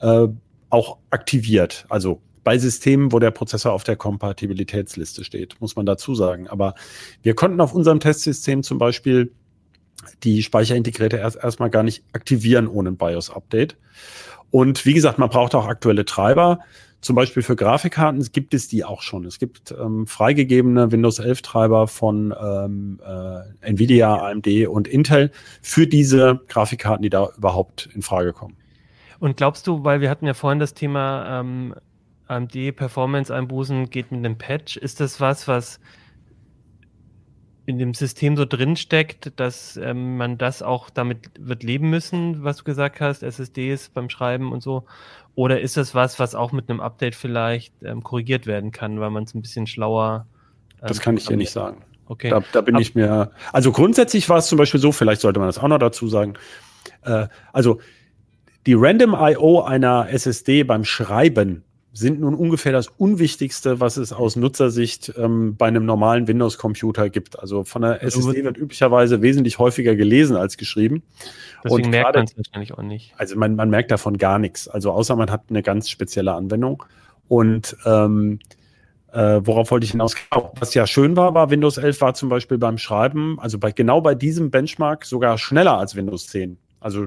äh, auch aktiviert. Also bei Systemen, wo der Prozessor auf der Kompatibilitätsliste steht, muss man dazu sagen. Aber wir konnten auf unserem Testsystem zum Beispiel die Speicherintegrierte erst erstmal gar nicht aktivieren ohne ein BIOS-Update. Und wie gesagt, man braucht auch aktuelle Treiber. Zum Beispiel für Grafikkarten gibt es die auch schon. Es gibt ähm, freigegebene Windows 11 Treiber von ähm, äh, Nvidia, AMD und Intel für diese Grafikkarten, die da überhaupt in Frage kommen. Und glaubst du, weil wir hatten ja vorhin das Thema ähm, AMD-Performance-Einbußen geht mit einem Patch. Ist das was, was in dem System so drin steckt, dass ähm, man das auch damit wird leben müssen, was du gesagt hast, SSDs beim Schreiben und so? Oder ist das was, was auch mit einem Update vielleicht ähm, korrigiert werden kann, weil man es ein bisschen schlauer. Ähm, das kann ich dir nicht sagen. Okay. Da, da bin Ab ich mir. Also grundsätzlich war es zum Beispiel so, vielleicht sollte man das auch noch dazu sagen. Äh, also die Random IO einer SSD beim Schreiben sind nun ungefähr das Unwichtigste, was es aus Nutzersicht ähm, bei einem normalen Windows-Computer gibt. Also von der also SSD wird üblicherweise wesentlich häufiger gelesen als geschrieben. Deswegen Und merkt man es wahrscheinlich auch nicht. Also man, man merkt davon gar nichts. Also außer man hat eine ganz spezielle Anwendung. Und ähm, äh, worauf wollte ich hinaus? Was ja schön war, war Windows 11 war zum Beispiel beim Schreiben, also bei, genau bei diesem Benchmark sogar schneller als Windows 10. Also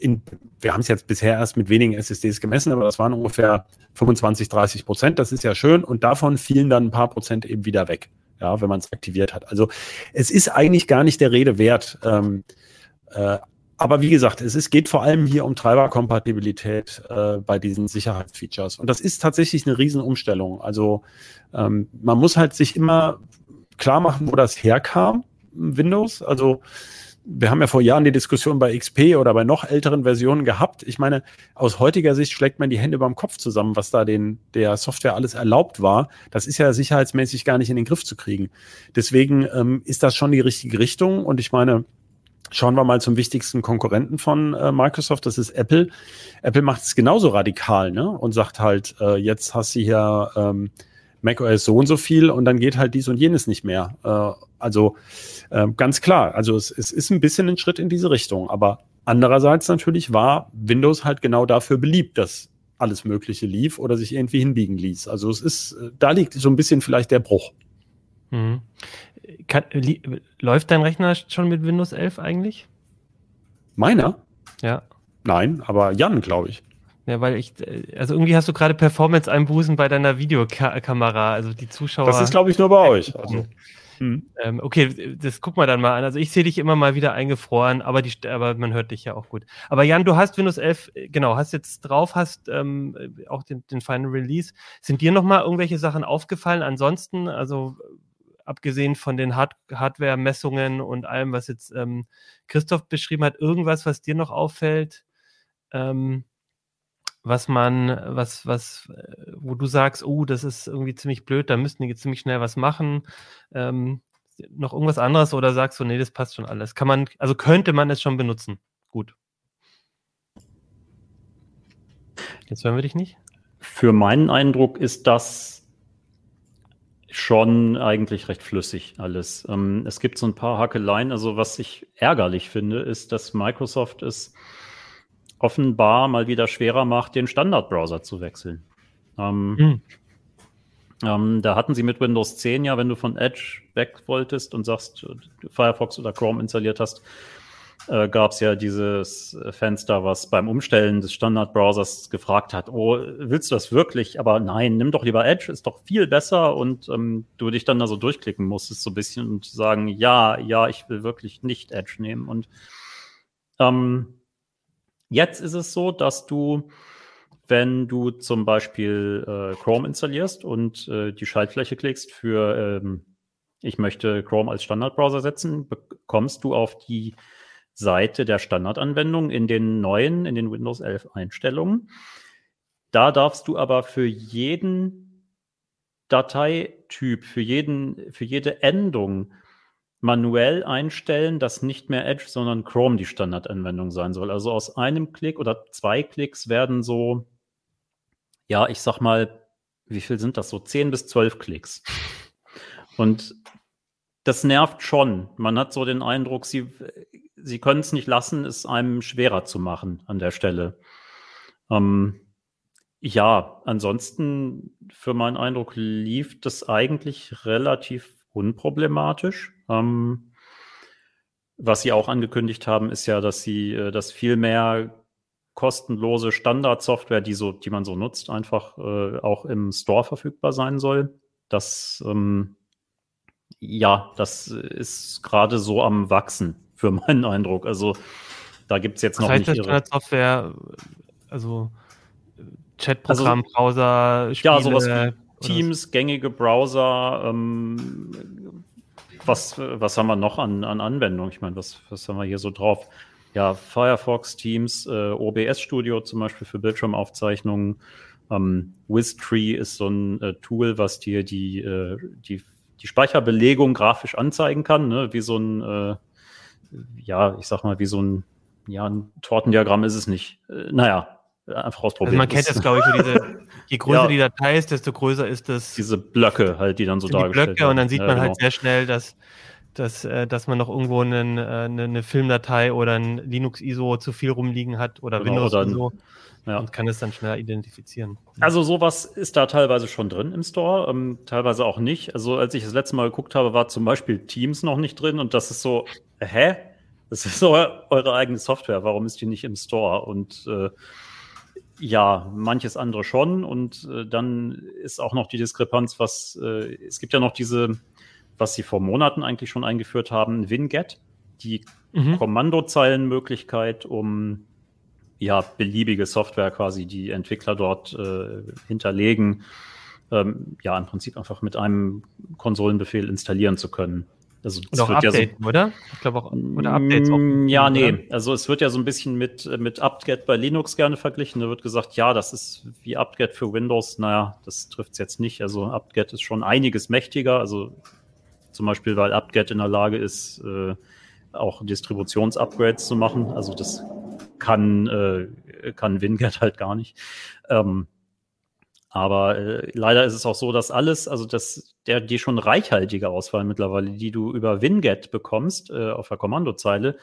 in, wir haben es jetzt bisher erst mit wenigen SSDs gemessen, aber das waren ungefähr 25, 30 Prozent. Das ist ja schön. Und davon fielen dann ein paar Prozent eben wieder weg, ja, wenn man es aktiviert hat. Also es ist eigentlich gar nicht der Rede wert. Ähm, äh, aber wie gesagt, es ist, geht vor allem hier um Treiberkompatibilität äh, bei diesen Sicherheitsfeatures. Und das ist tatsächlich eine Riesenumstellung. Also ähm, man muss halt sich immer klar machen, wo das herkam, Windows. Also wir haben ja vor Jahren die Diskussion bei XP oder bei noch älteren Versionen gehabt. Ich meine, aus heutiger Sicht schlägt man die Hände beim Kopf zusammen, was da den, der Software alles erlaubt war. Das ist ja sicherheitsmäßig gar nicht in den Griff zu kriegen. Deswegen ähm, ist das schon die richtige Richtung. Und ich meine, Schauen wir mal zum wichtigsten Konkurrenten von äh, Microsoft, das ist Apple. Apple macht es genauso radikal ne? und sagt halt, äh, jetzt hast du hier ähm, macOS so und so viel und dann geht halt dies und jenes nicht mehr. Äh, also äh, ganz klar, also es, es ist ein bisschen ein Schritt in diese Richtung, aber andererseits natürlich war Windows halt genau dafür beliebt, dass alles Mögliche lief oder sich irgendwie hinbiegen ließ. Also es ist, äh, da liegt so ein bisschen vielleicht der Bruch. Mhm. Kann, läuft dein Rechner schon mit Windows 11 eigentlich? Meiner? Ja. Nein, aber Jan, glaube ich. Ja, weil ich, also irgendwie hast du gerade Performance-Einbußen bei deiner Videokamera, also die Zuschauer. Das ist, glaube ich, nur bei euch. Also. Mhm. Ähm, okay, das gucken wir dann mal an. Also ich sehe dich immer mal wieder eingefroren, aber, die, aber man hört dich ja auch gut. Aber Jan, du hast Windows 11, äh, genau, hast jetzt drauf, hast ähm, auch den, den Final Release. Sind dir nochmal irgendwelche Sachen aufgefallen? Ansonsten, also abgesehen von den Hard Hardware-Messungen und allem, was jetzt ähm, Christoph beschrieben hat, irgendwas, was dir noch auffällt? Ähm, was man, was, was, äh, wo du sagst, oh, das ist irgendwie ziemlich blöd, da müssten die ziemlich schnell was machen. Ähm, noch irgendwas anderes oder sagst du, nee, das passt schon alles? Kann man, also könnte man es schon benutzen? Gut. Jetzt hören wir dich nicht. für meinen Eindruck ist das schon eigentlich recht flüssig alles. Ähm, es gibt so ein paar Hackeleien. Also was ich ärgerlich finde, ist, dass Microsoft es offenbar mal wieder schwerer macht, den Standardbrowser zu wechseln. Ähm, hm. ähm, da hatten sie mit Windows 10 ja, wenn du von Edge weg wolltest und sagst, Firefox oder Chrome installiert hast, äh, gab es ja dieses Fenster, was beim Umstellen des Standardbrowsers gefragt hat, oh, willst du das wirklich? Aber nein, nimm doch lieber Edge, ist doch viel besser und ähm, du dich dann da so durchklicken musstest so ein bisschen und sagen, ja, ja, ich will wirklich nicht Edge nehmen. Und ähm, jetzt ist es so, dass du wenn du zum Beispiel äh, Chrome installierst und äh, die Schaltfläche klickst für ähm, ich möchte Chrome als Standardbrowser setzen, bekommst du auf die Seite der Standardanwendung in den neuen, in den Windows 11 Einstellungen. Da darfst du aber für jeden Dateityp, für, jeden, für jede Endung manuell einstellen, dass nicht mehr Edge, sondern Chrome die Standardanwendung sein soll. Also aus einem Klick oder zwei Klicks werden so, ja, ich sag mal, wie viel sind das so? Zehn bis zwölf Klicks. Und das nervt schon. Man hat so den Eindruck, sie, sie können es nicht lassen, es einem schwerer zu machen an der Stelle. Ähm, ja, ansonsten für meinen Eindruck lief das eigentlich relativ unproblematisch. Ähm, was sie auch angekündigt haben, ist ja, dass sie, äh, dass viel mehr kostenlose Standardsoftware, die so, die man so nutzt, einfach äh, auch im Store verfügbar sein soll. Das ähm, ja, das ist gerade so am Wachsen, für meinen Eindruck. Also da gibt es jetzt Was noch heißt nicht. Das Software, also Chatprogramm, also, Browser, Spiele, Ja, sowas wie Teams, gängige Browser, ähm, was, was haben wir noch an, an Anwendungen? Ich meine, was, was haben wir hier so drauf? Ja, Firefox, Teams, äh, OBS Studio zum Beispiel für Bildschirmaufzeichnungen. Ähm, WizTree ist so ein äh, Tool, was dir die, äh, die die Speicherbelegung grafisch anzeigen kann, ne? wie so ein, äh, ja, ich sag mal, wie so ein, ja, ein Tortendiagramm ist es nicht. Äh, naja, einfach ausprobieren. Also man kennt das, glaube ich, so diese, je größer ja, die Datei ist, desto größer ist das. Diese Blöcke halt, die dann so dargestellt werden. Blöcke und dann sieht ja, man halt genau. halt sehr schnell, dass, dass, äh, dass man noch irgendwo einen, äh, eine, eine Filmdatei oder ein Linux-ISO zu viel rumliegen hat oder genau, Windows-ISO. Ja. Und kann es dann schneller identifizieren. Also sowas ist da teilweise schon drin im Store, ähm, teilweise auch nicht. Also als ich das letzte Mal geguckt habe, war zum Beispiel Teams noch nicht drin und das ist so, hä? Das ist eu eure eigene Software, warum ist die nicht im Store? Und äh, ja, manches andere schon. Und äh, dann ist auch noch die Diskrepanz, was äh, es gibt ja noch diese, was sie vor Monaten eigentlich schon eingeführt haben, Winget, die mhm. Kommandozeilenmöglichkeit, um ja, beliebige Software quasi, die Entwickler dort äh, hinterlegen, ähm, ja, im Prinzip einfach mit einem Konsolenbefehl installieren zu können. Also es wird Updaten, ja so, oder? Ich glaube auch, oder Updates auch. Mm, ja, nee. Oder? Also es wird ja so ein bisschen mit, mit UpGet bei Linux gerne verglichen. Da wird gesagt, ja, das ist wie UpGet für Windows. Naja, das trifft es jetzt nicht. Also UpGet ist schon einiges mächtiger. Also zum Beispiel, weil UpGet in der Lage ist, äh, auch Distributionsupgrades zu machen. Also das kann, äh, kann Winget halt gar nicht. Ähm, aber äh, leider ist es auch so, dass alles, also dass der die schon reichhaltige Auswahl mittlerweile, die du über Winget bekommst äh, auf der Kommandozeile,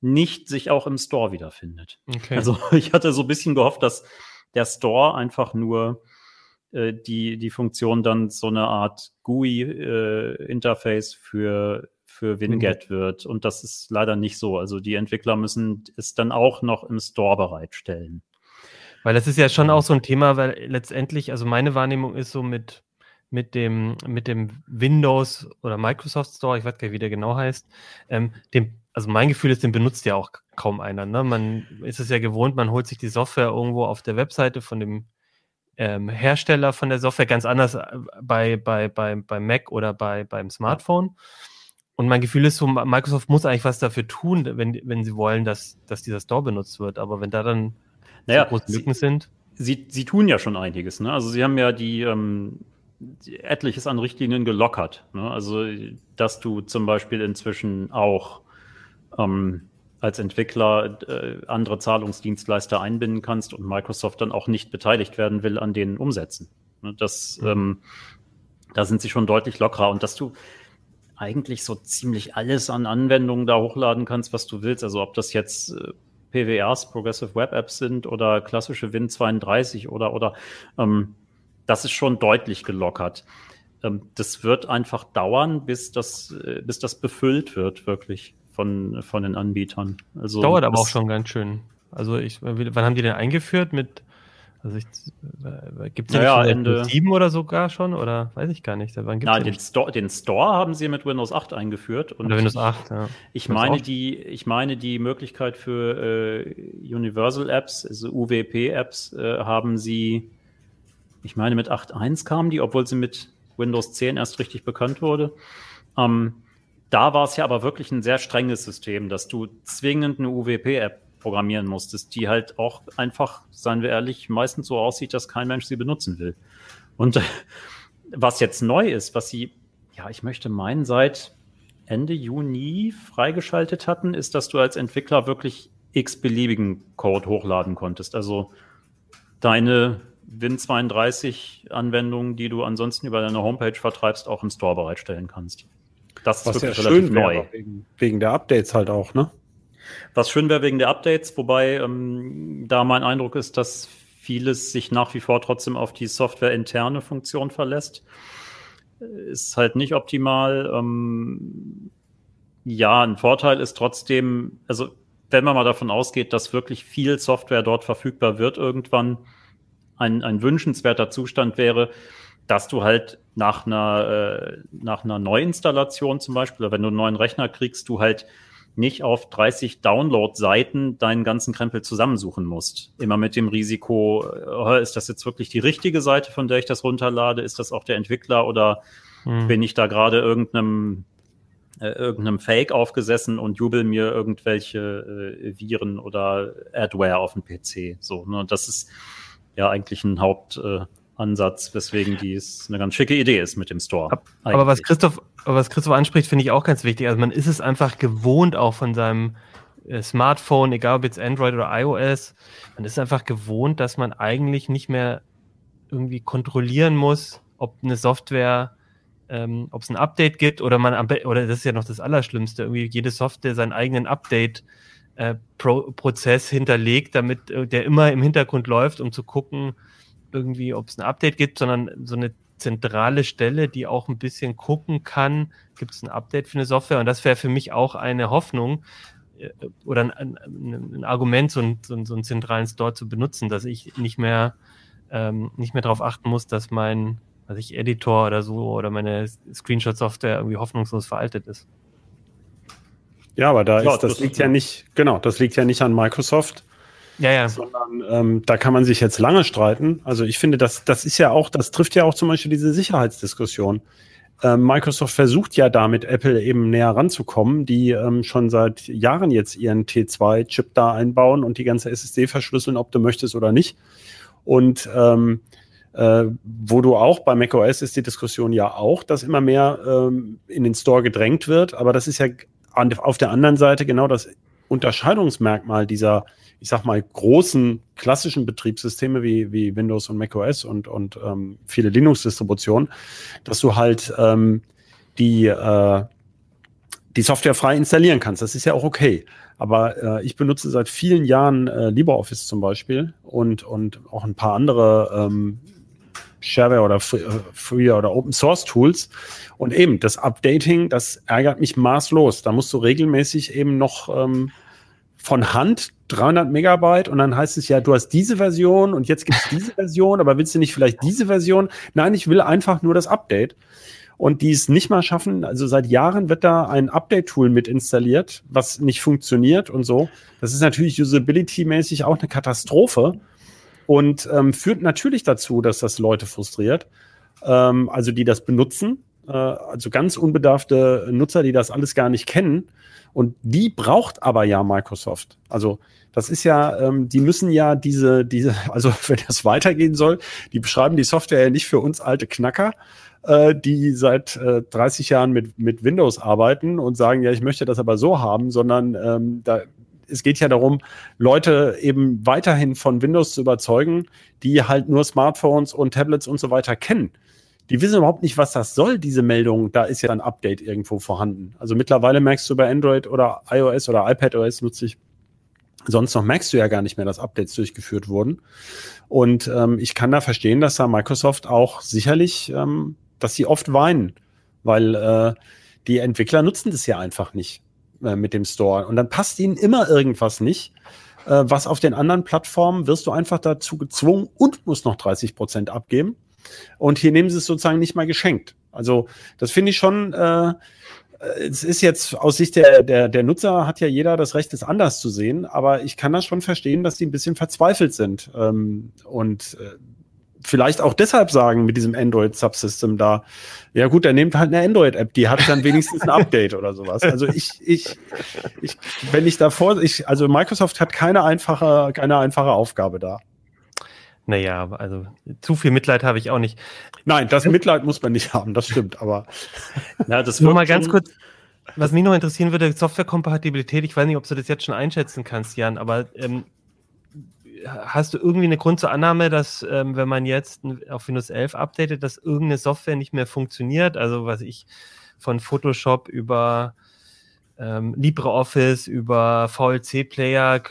nicht sich auch im Store wiederfindet. Okay. Also ich hatte so ein bisschen gehofft, dass der Store einfach nur äh, die, die Funktion dann so eine Art GUI-Interface äh, für für Winget mhm. wird. Und das ist leider nicht so. Also die Entwickler müssen es dann auch noch im Store bereitstellen. Weil das ist ja schon auch so ein Thema, weil letztendlich, also meine Wahrnehmung ist so mit, mit, dem, mit dem Windows oder Microsoft Store, ich weiß gar nicht, wie der genau heißt, ähm, dem, also mein Gefühl ist, den benutzt ja auch kaum einer. Ne? Man ist es ja gewohnt, man holt sich die Software irgendwo auf der Webseite von dem ähm, Hersteller von der Software, ganz anders äh, bei, bei, bei, bei Mac oder bei, beim Smartphone. Und mein Gefühl ist so, Microsoft muss eigentlich was dafür tun, wenn, wenn sie wollen, dass, dass dieser Store benutzt wird. Aber wenn da dann naja, so große Lücken sie, sind. Sie, sie tun ja schon einiges. Ne? Also sie haben ja die, ähm, etliches an Richtlinien gelockert. Ne? Also dass du zum Beispiel inzwischen auch ähm, als Entwickler äh, andere Zahlungsdienstleister einbinden kannst und Microsoft dann auch nicht beteiligt werden will an den Umsätzen. Ne, das, mhm. ähm, da sind sie schon deutlich lockerer und dass du eigentlich so ziemlich alles an Anwendungen da hochladen kannst, was du willst. Also ob das jetzt äh, PWRs, Progressive Web Apps sind oder klassische Win32 oder, oder ähm, das ist schon deutlich gelockert. Ähm, das wird einfach dauern, bis das, äh, bis das befüllt wird, wirklich von, von den Anbietern. Also Dauert aber auch schon ganz schön. Also ich, wann haben die denn eingeführt mit also gibt es ja, Ende 7 oder sogar schon? Oder weiß ich gar nicht. Wann gibt's Nein, den Store, den Store haben sie mit Windows 8 eingeführt. Und oder Windows 8, ja. Ich meine, die, ich meine, die Möglichkeit für äh, Universal Apps, also UWP-Apps, äh, haben sie, ich meine, mit 8.1 kamen die, obwohl sie mit Windows 10 erst richtig bekannt wurde. Ähm, da war es ja aber wirklich ein sehr strenges System, dass du zwingend eine UWP-App programmieren musstest, die halt auch einfach, seien wir ehrlich, meistens so aussieht, dass kein Mensch sie benutzen will. Und was jetzt neu ist, was sie, ja, ich möchte meinen, seit Ende Juni freigeschaltet hatten, ist, dass du als Entwickler wirklich x-beliebigen Code hochladen konntest. Also deine Win32-Anwendungen, die du ansonsten über deine Homepage vertreibst, auch im Store bereitstellen kannst. Das Was ist wirklich ja relativ neu. Wegen, wegen der Updates halt auch, ne? Was schön wäre wegen der Updates, wobei ähm, da mein Eindruck ist, dass vieles sich nach wie vor trotzdem auf die Software-interne Funktion verlässt. Ist halt nicht optimal. Ähm, ja, ein Vorteil ist trotzdem, also wenn man mal davon ausgeht, dass wirklich viel Software dort verfügbar wird irgendwann, ein, ein wünschenswerter Zustand wäre, dass du halt nach einer, äh, nach einer Neuinstallation zum Beispiel, oder wenn du einen neuen Rechner kriegst, du halt nicht auf 30 Download-Seiten deinen ganzen Krempel zusammensuchen musst. Immer mit dem Risiko, äh, ist das jetzt wirklich die richtige Seite, von der ich das runterlade? Ist das auch der Entwickler oder hm. bin ich da gerade irgendeinem äh, irgendeinem Fake aufgesessen und jubel mir irgendwelche äh, Viren oder Adware auf dem PC. So, ne? Das ist ja eigentlich ein Haupt, äh, Ansatz, weswegen dies eine ganz schicke Idee ist mit dem Store. Aber was Christoph, was Christoph anspricht, finde ich auch ganz wichtig. Also man ist es einfach gewohnt, auch von seinem äh, Smartphone, egal ob jetzt Android oder iOS, man ist einfach gewohnt, dass man eigentlich nicht mehr irgendwie kontrollieren muss, ob eine Software, ähm, ob es ein Update gibt oder man oder das ist ja noch das Allerschlimmste, irgendwie jede Software seinen eigenen Update äh, Pro Prozess hinterlegt, damit äh, der immer im Hintergrund läuft, um zu gucken, irgendwie, ob es ein Update gibt, sondern so eine zentrale Stelle, die auch ein bisschen gucken kann, gibt es ein Update für eine Software? Und das wäre für mich auch eine Hoffnung äh, oder ein, ein, ein Argument, so, ein, so, einen zentralen Store zu benutzen, dass ich nicht mehr, ähm, nicht mehr darauf achten muss, dass mein was ich, Editor oder so oder meine Screenshot-Software irgendwie hoffnungslos veraltet ist. Ja, aber da ja, ist, das, das liegt ja nicht, genau, das liegt ja nicht an Microsoft, ja, ja. Sondern ähm, da kann man sich jetzt lange streiten. Also ich finde, das, das ist ja auch, das trifft ja auch zum Beispiel diese Sicherheitsdiskussion. Ähm, Microsoft versucht ja damit Apple eben näher ranzukommen, die ähm, schon seit Jahren jetzt ihren T2-Chip da einbauen und die ganze SSD verschlüsseln, ob du möchtest oder nicht. Und ähm, äh, wo du auch bei macOS ist die Diskussion ja auch, dass immer mehr ähm, in den Store gedrängt wird. Aber das ist ja an, auf der anderen Seite genau das Unterscheidungsmerkmal dieser ich sag mal, großen klassischen Betriebssysteme wie, wie Windows und macOS und, und ähm, viele Linux-Distributionen, dass du halt ähm, die, äh, die Software frei installieren kannst. Das ist ja auch okay. Aber äh, ich benutze seit vielen Jahren äh, LibreOffice zum Beispiel und, und auch ein paar andere ähm, Shareware oder Free, äh, oder Open Source Tools. Und eben das Updating, das ärgert mich maßlos. Da musst du regelmäßig eben noch ähm, von Hand 300 Megabyte und dann heißt es ja, du hast diese Version und jetzt gibt es diese Version, aber willst du nicht vielleicht diese Version? Nein, ich will einfach nur das Update. Und die es nicht mal schaffen, also seit Jahren wird da ein Update-Tool mit installiert, was nicht funktioniert und so. Das ist natürlich usability-mäßig auch eine Katastrophe und ähm, führt natürlich dazu, dass das Leute frustriert, ähm, also die das benutzen, also ganz unbedarfte Nutzer, die das alles gar nicht kennen und die braucht aber ja Microsoft. Also das ist ja, ähm, die müssen ja diese, diese, also wenn das weitergehen soll, die beschreiben die Software ja nicht für uns alte Knacker, äh, die seit äh, 30 Jahren mit, mit Windows arbeiten und sagen, ja, ich möchte das aber so haben, sondern ähm, da es geht ja darum, Leute eben weiterhin von Windows zu überzeugen, die halt nur Smartphones und Tablets und so weiter kennen. Die wissen überhaupt nicht, was das soll, diese Meldung. Da ist ja ein Update irgendwo vorhanden. Also mittlerweile merkst du bei Android oder iOS oder iPadOS nutze ich sonst noch merkst du ja gar nicht mehr, dass Updates durchgeführt wurden. Und ähm, ich kann da verstehen, dass da Microsoft auch sicherlich, ähm, dass sie oft weinen, weil äh, die Entwickler nutzen das ja einfach nicht äh, mit dem Store. Und dann passt ihnen immer irgendwas nicht. Äh, was auf den anderen Plattformen wirst du einfach dazu gezwungen und musst noch 30 Prozent abgeben. Und hier nehmen sie es sozusagen nicht mal geschenkt. Also das finde ich schon, äh, es ist jetzt aus Sicht der, der, der Nutzer hat ja jeder das Recht, es anders zu sehen, aber ich kann das schon verstehen, dass die ein bisschen verzweifelt sind. Ähm, und äh, vielleicht auch deshalb sagen mit diesem Android-Subsystem da, ja gut, dann nehmt halt eine Android-App, die hat dann wenigstens ein Update oder sowas. Also ich, ich, ich, wenn ich davor, ich, also Microsoft hat keine einfache, keine einfache Aufgabe da. Naja, also zu viel Mitleid habe ich auch nicht. Nein, das Mitleid muss man nicht haben, das stimmt, aber. Ja, das Nur mal ganz kurz, was mich noch interessieren würde, Softwarekompatibilität, ich weiß nicht, ob du das jetzt schon einschätzen kannst, Jan, aber ähm, hast du irgendwie eine Grund zur Annahme, dass ähm, wenn man jetzt auf Windows 11 updatet, dass irgendeine Software nicht mehr funktioniert? Also was ich von Photoshop über ähm, LibreOffice, über VLC-Player,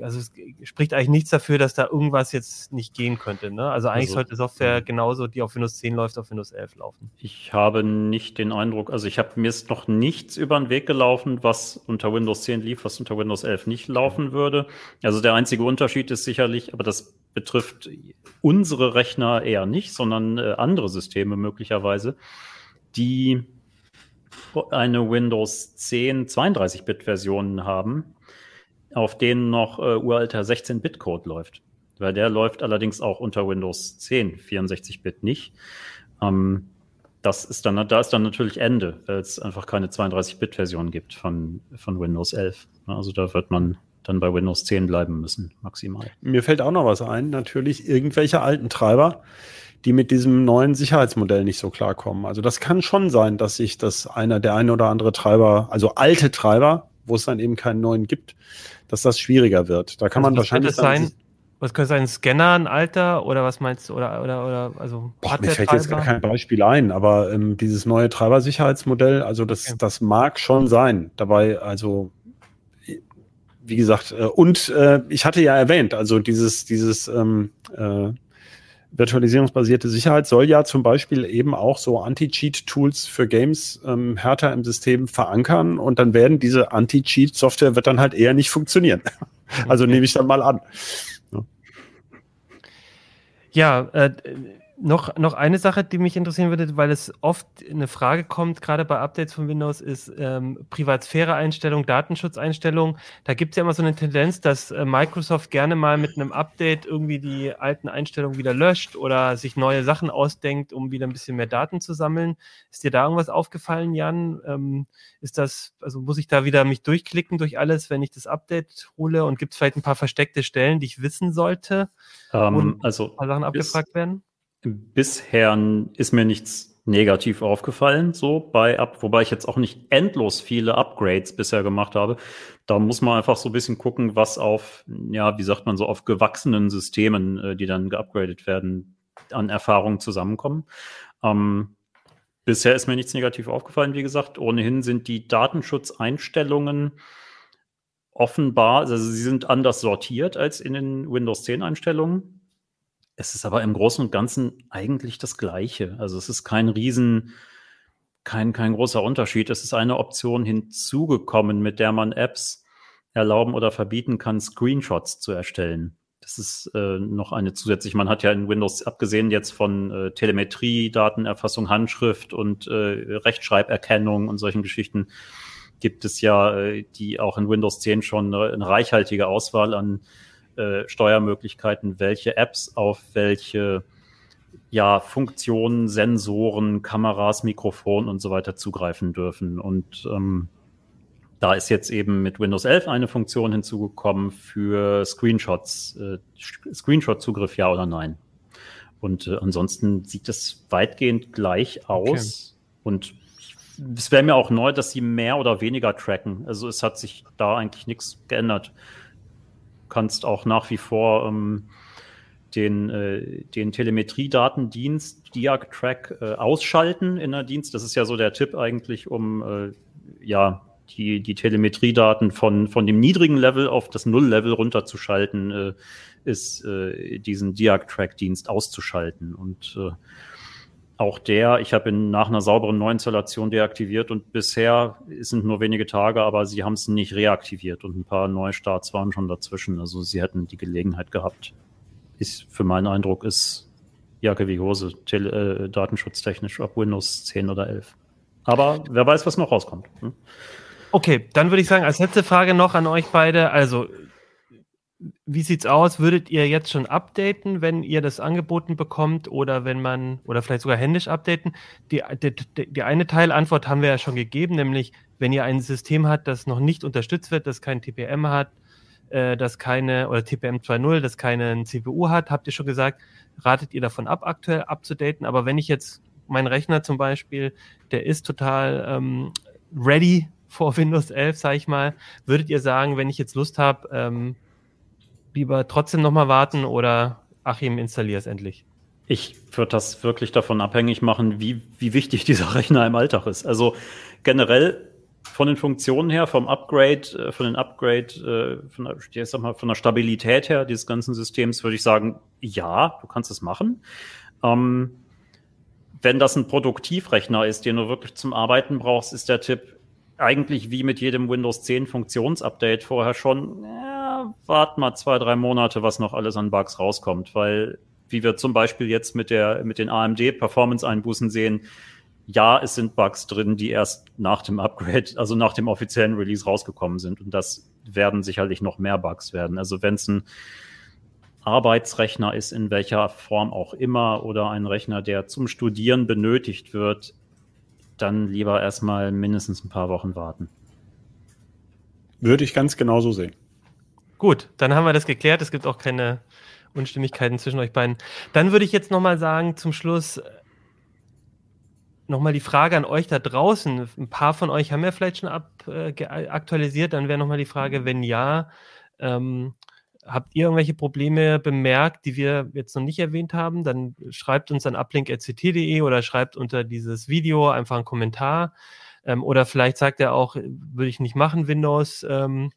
also es spricht eigentlich nichts dafür, dass da irgendwas jetzt nicht gehen könnte. Ne? Also eigentlich also, sollte Software genauso, die auf Windows 10 läuft, auf Windows 11 laufen. Ich habe nicht den Eindruck, also ich habe mir ist noch nichts über den Weg gelaufen, was unter Windows 10 lief, was unter Windows 11 nicht laufen würde. Also der einzige Unterschied ist sicherlich, aber das betrifft unsere Rechner eher nicht, sondern äh, andere Systeme möglicherweise, die eine Windows 10 32-Bit-Version haben, auf denen noch äh, uralter 16-Bit-Code läuft. Weil der läuft allerdings auch unter Windows 10 64-Bit nicht. Ähm, das ist dann, da ist dann natürlich Ende, weil es einfach keine 32-Bit-Version gibt von, von Windows 11. Also da wird man dann bei Windows 10 bleiben müssen, maximal. Mir fällt auch noch was ein, natürlich irgendwelche alten Treiber, die mit diesem neuen Sicherheitsmodell nicht so klarkommen. Also das kann schon sein, dass sich das einer, der eine oder andere Treiber, also alte Treiber, wo es dann eben keinen neuen gibt, dass das schwieriger wird. Da kann also man wahrscheinlich sein. Was könnte sein, Scanner, ein Alter oder was meinst du? Oder, oder, oder also Boah, mir fällt jetzt gar kein Beispiel ein, aber ähm, dieses neue Treibersicherheitsmodell, also das, okay. das mag schon sein. Dabei, also wie gesagt, äh, und äh, ich hatte ja erwähnt, also dieses, dieses ähm, äh, virtualisierungsbasierte Sicherheit soll ja zum Beispiel eben auch so Anti-Cheat-Tools für Games ähm, härter im System verankern und dann werden diese Anti-Cheat-Software wird dann halt eher nicht funktionieren. also nehme ich dann mal an. Ja, äh, noch, noch eine Sache, die mich interessieren würde, weil es oft eine Frage kommt, gerade bei Updates von Windows, ist ähm, Privatsphäre-Einstellung, Datenschutzeinstellung. Da gibt es ja immer so eine Tendenz, dass äh, Microsoft gerne mal mit einem Update irgendwie die alten Einstellungen wieder löscht oder sich neue Sachen ausdenkt, um wieder ein bisschen mehr Daten zu sammeln. Ist dir da irgendwas aufgefallen, Jan? Ähm, ist das, also muss ich da wieder mich durchklicken durch alles, wenn ich das Update hole und gibt es vielleicht ein paar versteckte Stellen, die ich wissen sollte, um, ähm, also ein paar Sachen abgefragt werden? Bisher ist mir nichts negativ aufgefallen, so bei ab, wobei ich jetzt auch nicht endlos viele Upgrades bisher gemacht habe. Da muss man einfach so ein bisschen gucken, was auf, ja, wie sagt man so, auf gewachsenen Systemen, äh, die dann geupgradet werden, an Erfahrungen zusammenkommen. Ähm, bisher ist mir nichts negativ aufgefallen, wie gesagt. Ohnehin sind die Datenschutzeinstellungen offenbar, also sie sind anders sortiert als in den Windows 10 Einstellungen. Es ist aber im Großen und Ganzen eigentlich das Gleiche. Also es ist kein Riesen, kein, kein großer Unterschied. Es ist eine Option hinzugekommen, mit der man Apps erlauben oder verbieten kann, Screenshots zu erstellen. Das ist äh, noch eine zusätzliche. Man hat ja in Windows, abgesehen jetzt von äh, Telemetrie, Datenerfassung, Handschrift und äh, Rechtschreiberkennung und solchen Geschichten, gibt es ja äh, die auch in Windows 10 schon eine, eine reichhaltige Auswahl an äh, Steuermöglichkeiten, welche Apps auf welche ja, Funktionen, Sensoren, Kameras, Mikrofon und so weiter zugreifen dürfen. Und ähm, da ist jetzt eben mit Windows 11 eine Funktion hinzugekommen für Screenshots, äh, Screenshot-Zugriff ja oder nein. Und äh, ansonsten sieht es weitgehend gleich aus. Okay. Und es wäre mir auch neu, dass sie mehr oder weniger tracken. Also es hat sich da eigentlich nichts geändert. Kannst auch nach wie vor ähm, den, äh, den Telemetriedatendienst Diag-Track äh, ausschalten in der Dienst. Das ist ja so der Tipp eigentlich, um äh, ja die, die Telemetriedaten von, von dem niedrigen Level auf das Null-Level runterzuschalten, äh, ist äh, diesen Diag-Track-Dienst auszuschalten. Und äh, auch der, ich habe ihn nach einer sauberen Neuinstallation deaktiviert und bisher sind nur wenige Tage, aber sie haben es nicht reaktiviert und ein paar Neustarts waren schon dazwischen. Also sie hätten die Gelegenheit gehabt. Ist, für meinen Eindruck ist Jacke wie Hose, tele, äh, datenschutztechnisch, ob Windows 10 oder 11. Aber wer weiß, was noch rauskommt. Hm? Okay, dann würde ich sagen, als letzte Frage noch an euch beide. Also, wie sieht's aus? Würdet ihr jetzt schon updaten, wenn ihr das angeboten bekommt oder wenn man, oder vielleicht sogar händisch updaten? Die, die, die eine Teilantwort haben wir ja schon gegeben, nämlich wenn ihr ein System habt, das noch nicht unterstützt wird, das kein TPM hat, äh, das keine, oder TPM 2.0, das keinen CPU hat, habt ihr schon gesagt, ratet ihr davon ab, aktuell abzudaten. Aber wenn ich jetzt mein Rechner zum Beispiel, der ist total ähm, ready vor Windows 11, sage ich mal, würdet ihr sagen, wenn ich jetzt Lust habe, ähm, lieber trotzdem nochmal warten oder Achim, installier es endlich? Ich würde das wirklich davon abhängig machen, wie, wie wichtig dieser Rechner im Alltag ist. Also generell von den Funktionen her, vom Upgrade, äh, von den Upgrade, äh, von der, sag mal, von der Stabilität her dieses ganzen Systems würde ich sagen, ja, du kannst es machen. Ähm, wenn das ein Produktivrechner ist, den du wirklich zum Arbeiten brauchst, ist der Tipp eigentlich wie mit jedem Windows 10 Funktionsupdate vorher schon, ja, wart mal zwei, drei Monate, was noch alles an Bugs rauskommt, weil wie wir zum Beispiel jetzt mit der, mit den AMD Performance Einbußen sehen, ja, es sind Bugs drin, die erst nach dem Upgrade, also nach dem offiziellen Release rausgekommen sind. Und das werden sicherlich noch mehr Bugs werden. Also wenn es ein Arbeitsrechner ist, in welcher Form auch immer, oder ein Rechner, der zum Studieren benötigt wird, dann lieber erstmal mindestens ein paar Wochen warten. Würde ich ganz genauso sehen. Gut, dann haben wir das geklärt. Es gibt auch keine Unstimmigkeiten zwischen euch beiden. Dann würde ich jetzt nochmal sagen, zum Schluss äh, nochmal die Frage an euch da draußen. Ein paar von euch haben ja vielleicht schon ab, äh, aktualisiert. Dann wäre nochmal die Frage, wenn ja, ähm, habt ihr irgendwelche Probleme bemerkt, die wir jetzt noch nicht erwähnt haben, dann schreibt uns an uplink.ct.de oder schreibt unter dieses Video einfach einen Kommentar. Ähm, oder vielleicht sagt er auch, würde ich nicht machen, Windows, ähm,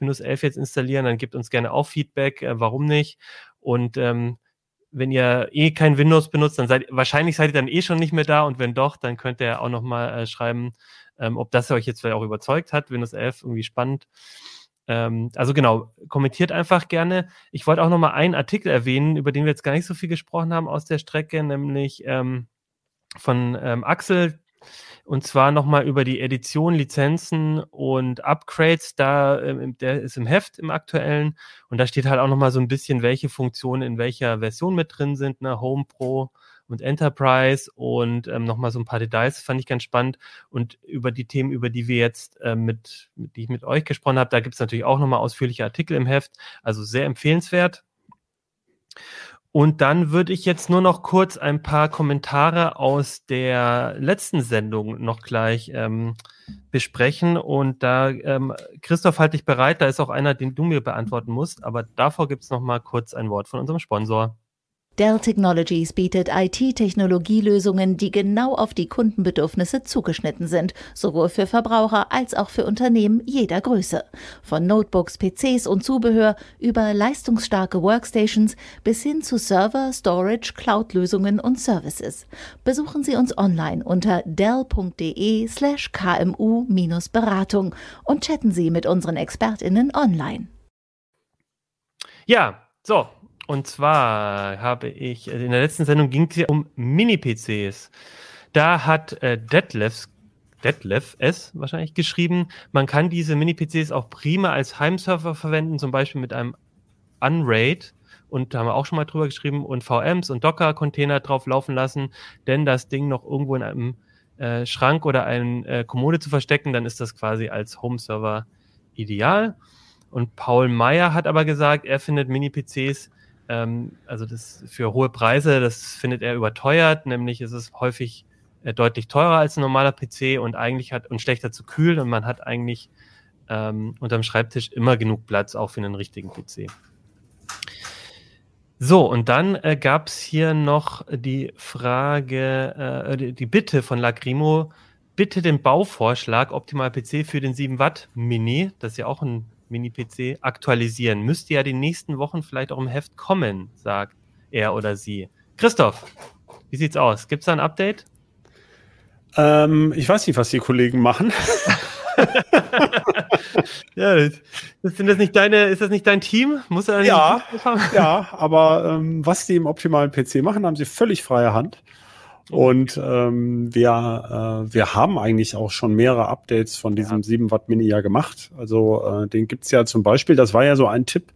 Windows 11 jetzt installieren, dann gebt uns gerne auch Feedback, äh, warum nicht. Und ähm, wenn ihr eh kein Windows benutzt, dann seid wahrscheinlich seid ihr dann eh schon nicht mehr da und wenn doch, dann könnt ihr auch nochmal äh, schreiben, ähm, ob das euch jetzt vielleicht auch überzeugt hat, Windows 11 irgendwie spannend. Ähm, also genau, kommentiert einfach gerne. Ich wollte auch noch mal einen Artikel erwähnen, über den wir jetzt gar nicht so viel gesprochen haben aus der Strecke, nämlich ähm, von ähm, Axel. Und zwar nochmal über die Edition, Lizenzen und Upgrades. Da, ähm, der ist im Heft im aktuellen. Und da steht halt auch nochmal so ein bisschen, welche Funktionen in welcher Version mit drin sind. Ne? Home Pro, und Enterprise und ähm, nochmal so ein paar Details, fand ich ganz spannend. Und über die Themen, über die wir jetzt äh, mit, die ich mit euch gesprochen habe, da gibt es natürlich auch nochmal ausführliche Artikel im Heft, also sehr empfehlenswert. Und dann würde ich jetzt nur noch kurz ein paar Kommentare aus der letzten Sendung noch gleich ähm, besprechen. Und da, ähm, Christoph, halte dich bereit, da ist auch einer, den du mir beantworten musst. Aber davor gibt es noch mal kurz ein Wort von unserem Sponsor. Dell Technologies bietet IT-Technologielösungen, die genau auf die Kundenbedürfnisse zugeschnitten sind, sowohl für Verbraucher als auch für Unternehmen jeder Größe. Von Notebooks, PCs und Zubehör über leistungsstarke Workstations bis hin zu Server, Storage, Cloud-Lösungen und Services. Besuchen Sie uns online unter dell.de slash kmu-beratung und chatten Sie mit unseren ExpertInnen online. Ja, so, und zwar habe ich, äh, in der letzten Sendung ging es ja um Mini-PCs. Da hat äh, Detlef, Detlef S wahrscheinlich geschrieben, man kann diese Mini-PCs auch prima als Heimserver verwenden, zum Beispiel mit einem Unraid. Und da haben wir auch schon mal drüber geschrieben und VMs und Docker-Container drauf laufen lassen, denn das Ding noch irgendwo in einem äh, Schrank oder einem äh, Kommode zu verstecken, dann ist das quasi als Home-Server ideal. Und Paul Meyer hat aber gesagt, er findet Mini-PCs ähm, also das für hohe Preise, das findet er überteuert, nämlich ist es häufig äh, deutlich teurer als ein normaler PC und eigentlich hat und schlechter zu kühlen und man hat eigentlich ähm, unterm Schreibtisch immer genug Platz auch für einen richtigen PC. So, und dann äh, gab es hier noch die Frage, äh, die, die, Bitte von Lagrimo, bitte den Bauvorschlag Optimal PC für den 7 Watt Mini, das ist ja auch ein Mini-PC, aktualisieren. Müsste ja die nächsten Wochen vielleicht auch im Heft kommen, sagt er oder sie. Christoph, wie sieht's aus? Gibt es da ein Update? Ähm, ich weiß nicht, was die Kollegen machen. ja, sind das nicht deine, ist das nicht dein Team? Muss er ja, ja, aber ähm, was die im optimalen PC machen, haben sie völlig freie Hand. Und ähm, wir, äh, wir haben eigentlich auch schon mehrere Updates von diesem ja. 7 Watt Mini ja gemacht. Also äh, den gibt's ja zum Beispiel, das war ja so ein Tipp.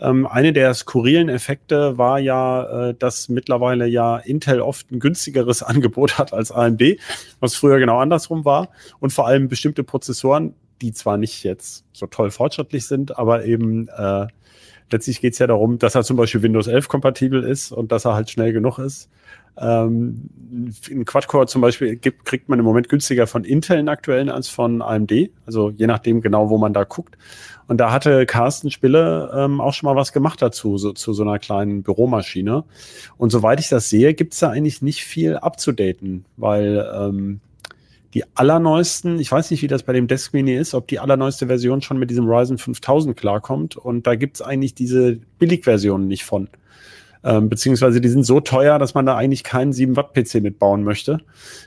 Ähm, eine der skurrilen Effekte war ja, äh, dass mittlerweile ja Intel oft ein günstigeres Angebot hat als AMD, was früher genau andersrum war. Und vor allem bestimmte Prozessoren, die zwar nicht jetzt so toll fortschrittlich sind, aber eben äh, letztlich geht's ja darum, dass er zum Beispiel Windows 11 kompatibel ist und dass er halt schnell genug ist. Ähm, ein Quad-Core zum Beispiel gibt, kriegt man im Moment günstiger von Intel in aktuellen als von AMD, also je nachdem genau, wo man da guckt. Und da hatte Carsten Spille ähm, auch schon mal was gemacht dazu, so, zu so einer kleinen Büromaschine. Und soweit ich das sehe, gibt's da eigentlich nicht viel abzudaten, weil ähm, die allerneuesten, ich weiß nicht, wie das bei dem Desk Mini ist, ob die allerneueste Version schon mit diesem Ryzen 5000 klarkommt. Und da gibt's eigentlich diese Billigversionen nicht von. Ähm, beziehungsweise die sind so teuer, dass man da eigentlich keinen 7 Watt PC mitbauen möchte.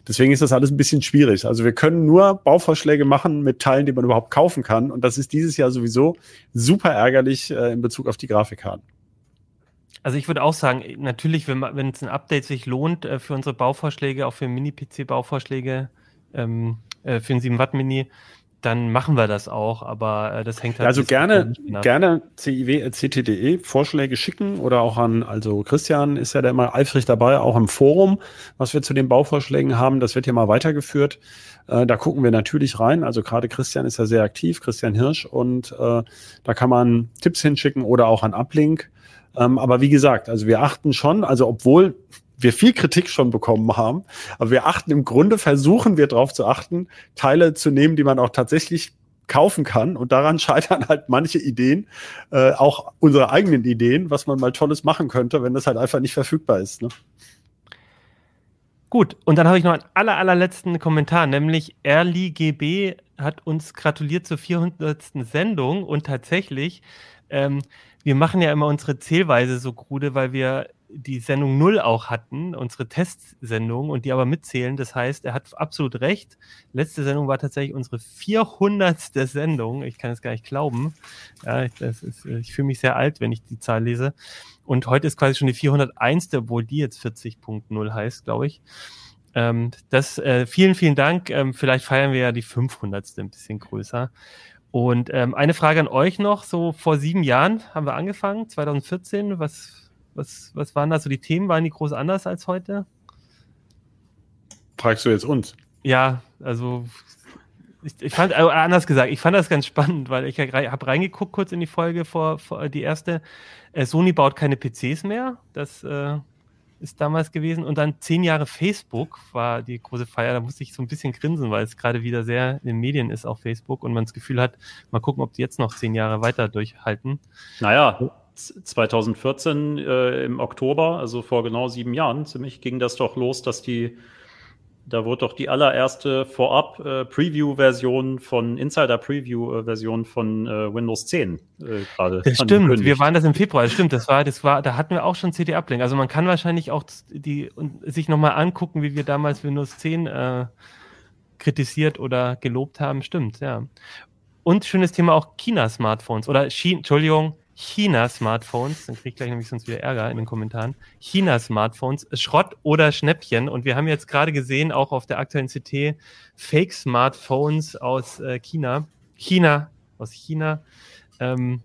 Deswegen ist das alles ein bisschen schwierig. Also wir können nur Bauvorschläge machen mit Teilen, die man überhaupt kaufen kann. Und das ist dieses Jahr sowieso super ärgerlich äh, in Bezug auf die Grafikkarten. Also ich würde auch sagen, natürlich, wenn, wenn es ein Update sich lohnt äh, für unsere Bauvorschläge, auch für Mini-PC-Bauvorschläge ähm, äh, für ein 7 Watt Mini, dann machen wir das auch, aber äh, das hängt halt. Also gerne, gerne ciw.ct.de Vorschläge schicken oder auch an, also Christian ist ja da immer eifrig dabei, auch im Forum, was wir zu den Bauvorschlägen haben, das wird ja mal weitergeführt. Äh, da gucken wir natürlich rein. Also gerade Christian ist ja sehr aktiv, Christian Hirsch, und äh, da kann man Tipps hinschicken oder auch an Uplink. Ähm, aber wie gesagt, also wir achten schon, also obwohl wir viel Kritik schon bekommen haben. Aber wir achten im Grunde, versuchen wir darauf zu achten, Teile zu nehmen, die man auch tatsächlich kaufen kann. Und daran scheitern halt manche Ideen, äh, auch unsere eigenen Ideen, was man mal Tolles machen könnte, wenn das halt einfach nicht verfügbar ist. Ne? Gut, und dann habe ich noch einen aller, allerletzten Kommentar, nämlich Erli GB hat uns gratuliert zur 400. Sendung und tatsächlich, ähm, wir machen ja immer unsere Zählweise so krude, weil wir die Sendung null auch hatten, unsere Testsendung, und die aber mitzählen. Das heißt, er hat absolut recht. Letzte Sendung war tatsächlich unsere 400. Sendung. Ich kann es gar nicht glauben. Ja, das ist, ich fühle mich sehr alt, wenn ich die Zahl lese. Und heute ist quasi schon die 401. obwohl die jetzt 40.0 heißt, glaube ich. Ähm, das, äh, vielen, vielen Dank. Ähm, vielleicht feiern wir ja die 500. ein bisschen größer. Und ähm, eine Frage an euch noch. So vor sieben Jahren haben wir angefangen, 2014. Was was, was waren da so die Themen? Waren die groß anders als heute? Fragst du jetzt uns? Ja, also ich, ich fand, äh, anders gesagt, ich fand das ganz spannend, weil ich habe reingeguckt kurz in die Folge vor, vor die erste. Äh, Sony baut keine PCs mehr. Das äh, ist damals gewesen. Und dann zehn Jahre Facebook war die große Feier. Da musste ich so ein bisschen grinsen, weil es gerade wieder sehr in den Medien ist auf Facebook und man das Gefühl hat, mal gucken, ob die jetzt noch zehn Jahre weiter durchhalten. Naja, 2014 äh, im Oktober, also vor genau sieben Jahren, ziemlich ging das doch los, dass die, da wurde doch die allererste vorab äh, Preview-Version von Insider-Preview-Version von äh, Windows 10 äh, gerade. Das stimmt, wir waren das im Februar, das stimmt, das war, das war, da hatten wir auch schon CD-Uplink. Also man kann wahrscheinlich auch die und sich nochmal angucken, wie wir damals Windows 10 äh, kritisiert oder gelobt haben, stimmt, ja. Und schönes Thema auch China-Smartphones oder China, Entschuldigung, China-Smartphones, dann kriege ich gleich nämlich sonst wieder Ärger in den Kommentaren. China-Smartphones, Schrott oder Schnäppchen. Und wir haben jetzt gerade gesehen, auch auf der aktuellen CT, Fake-Smartphones aus äh, China. China, aus China. Ähm,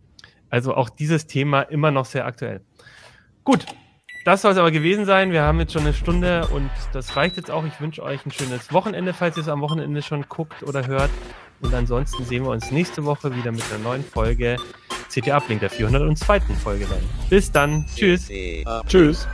also auch dieses Thema immer noch sehr aktuell. Gut, das soll es aber gewesen sein. Wir haben jetzt schon eine Stunde und das reicht jetzt auch. Ich wünsche euch ein schönes Wochenende, falls ihr es am Wochenende schon guckt oder hört. Und ansonsten sehen wir uns nächste Woche wieder mit einer neuen Folge CT Uplink, der 402. Folge dann. Bis dann. Tschüss. Tschüss.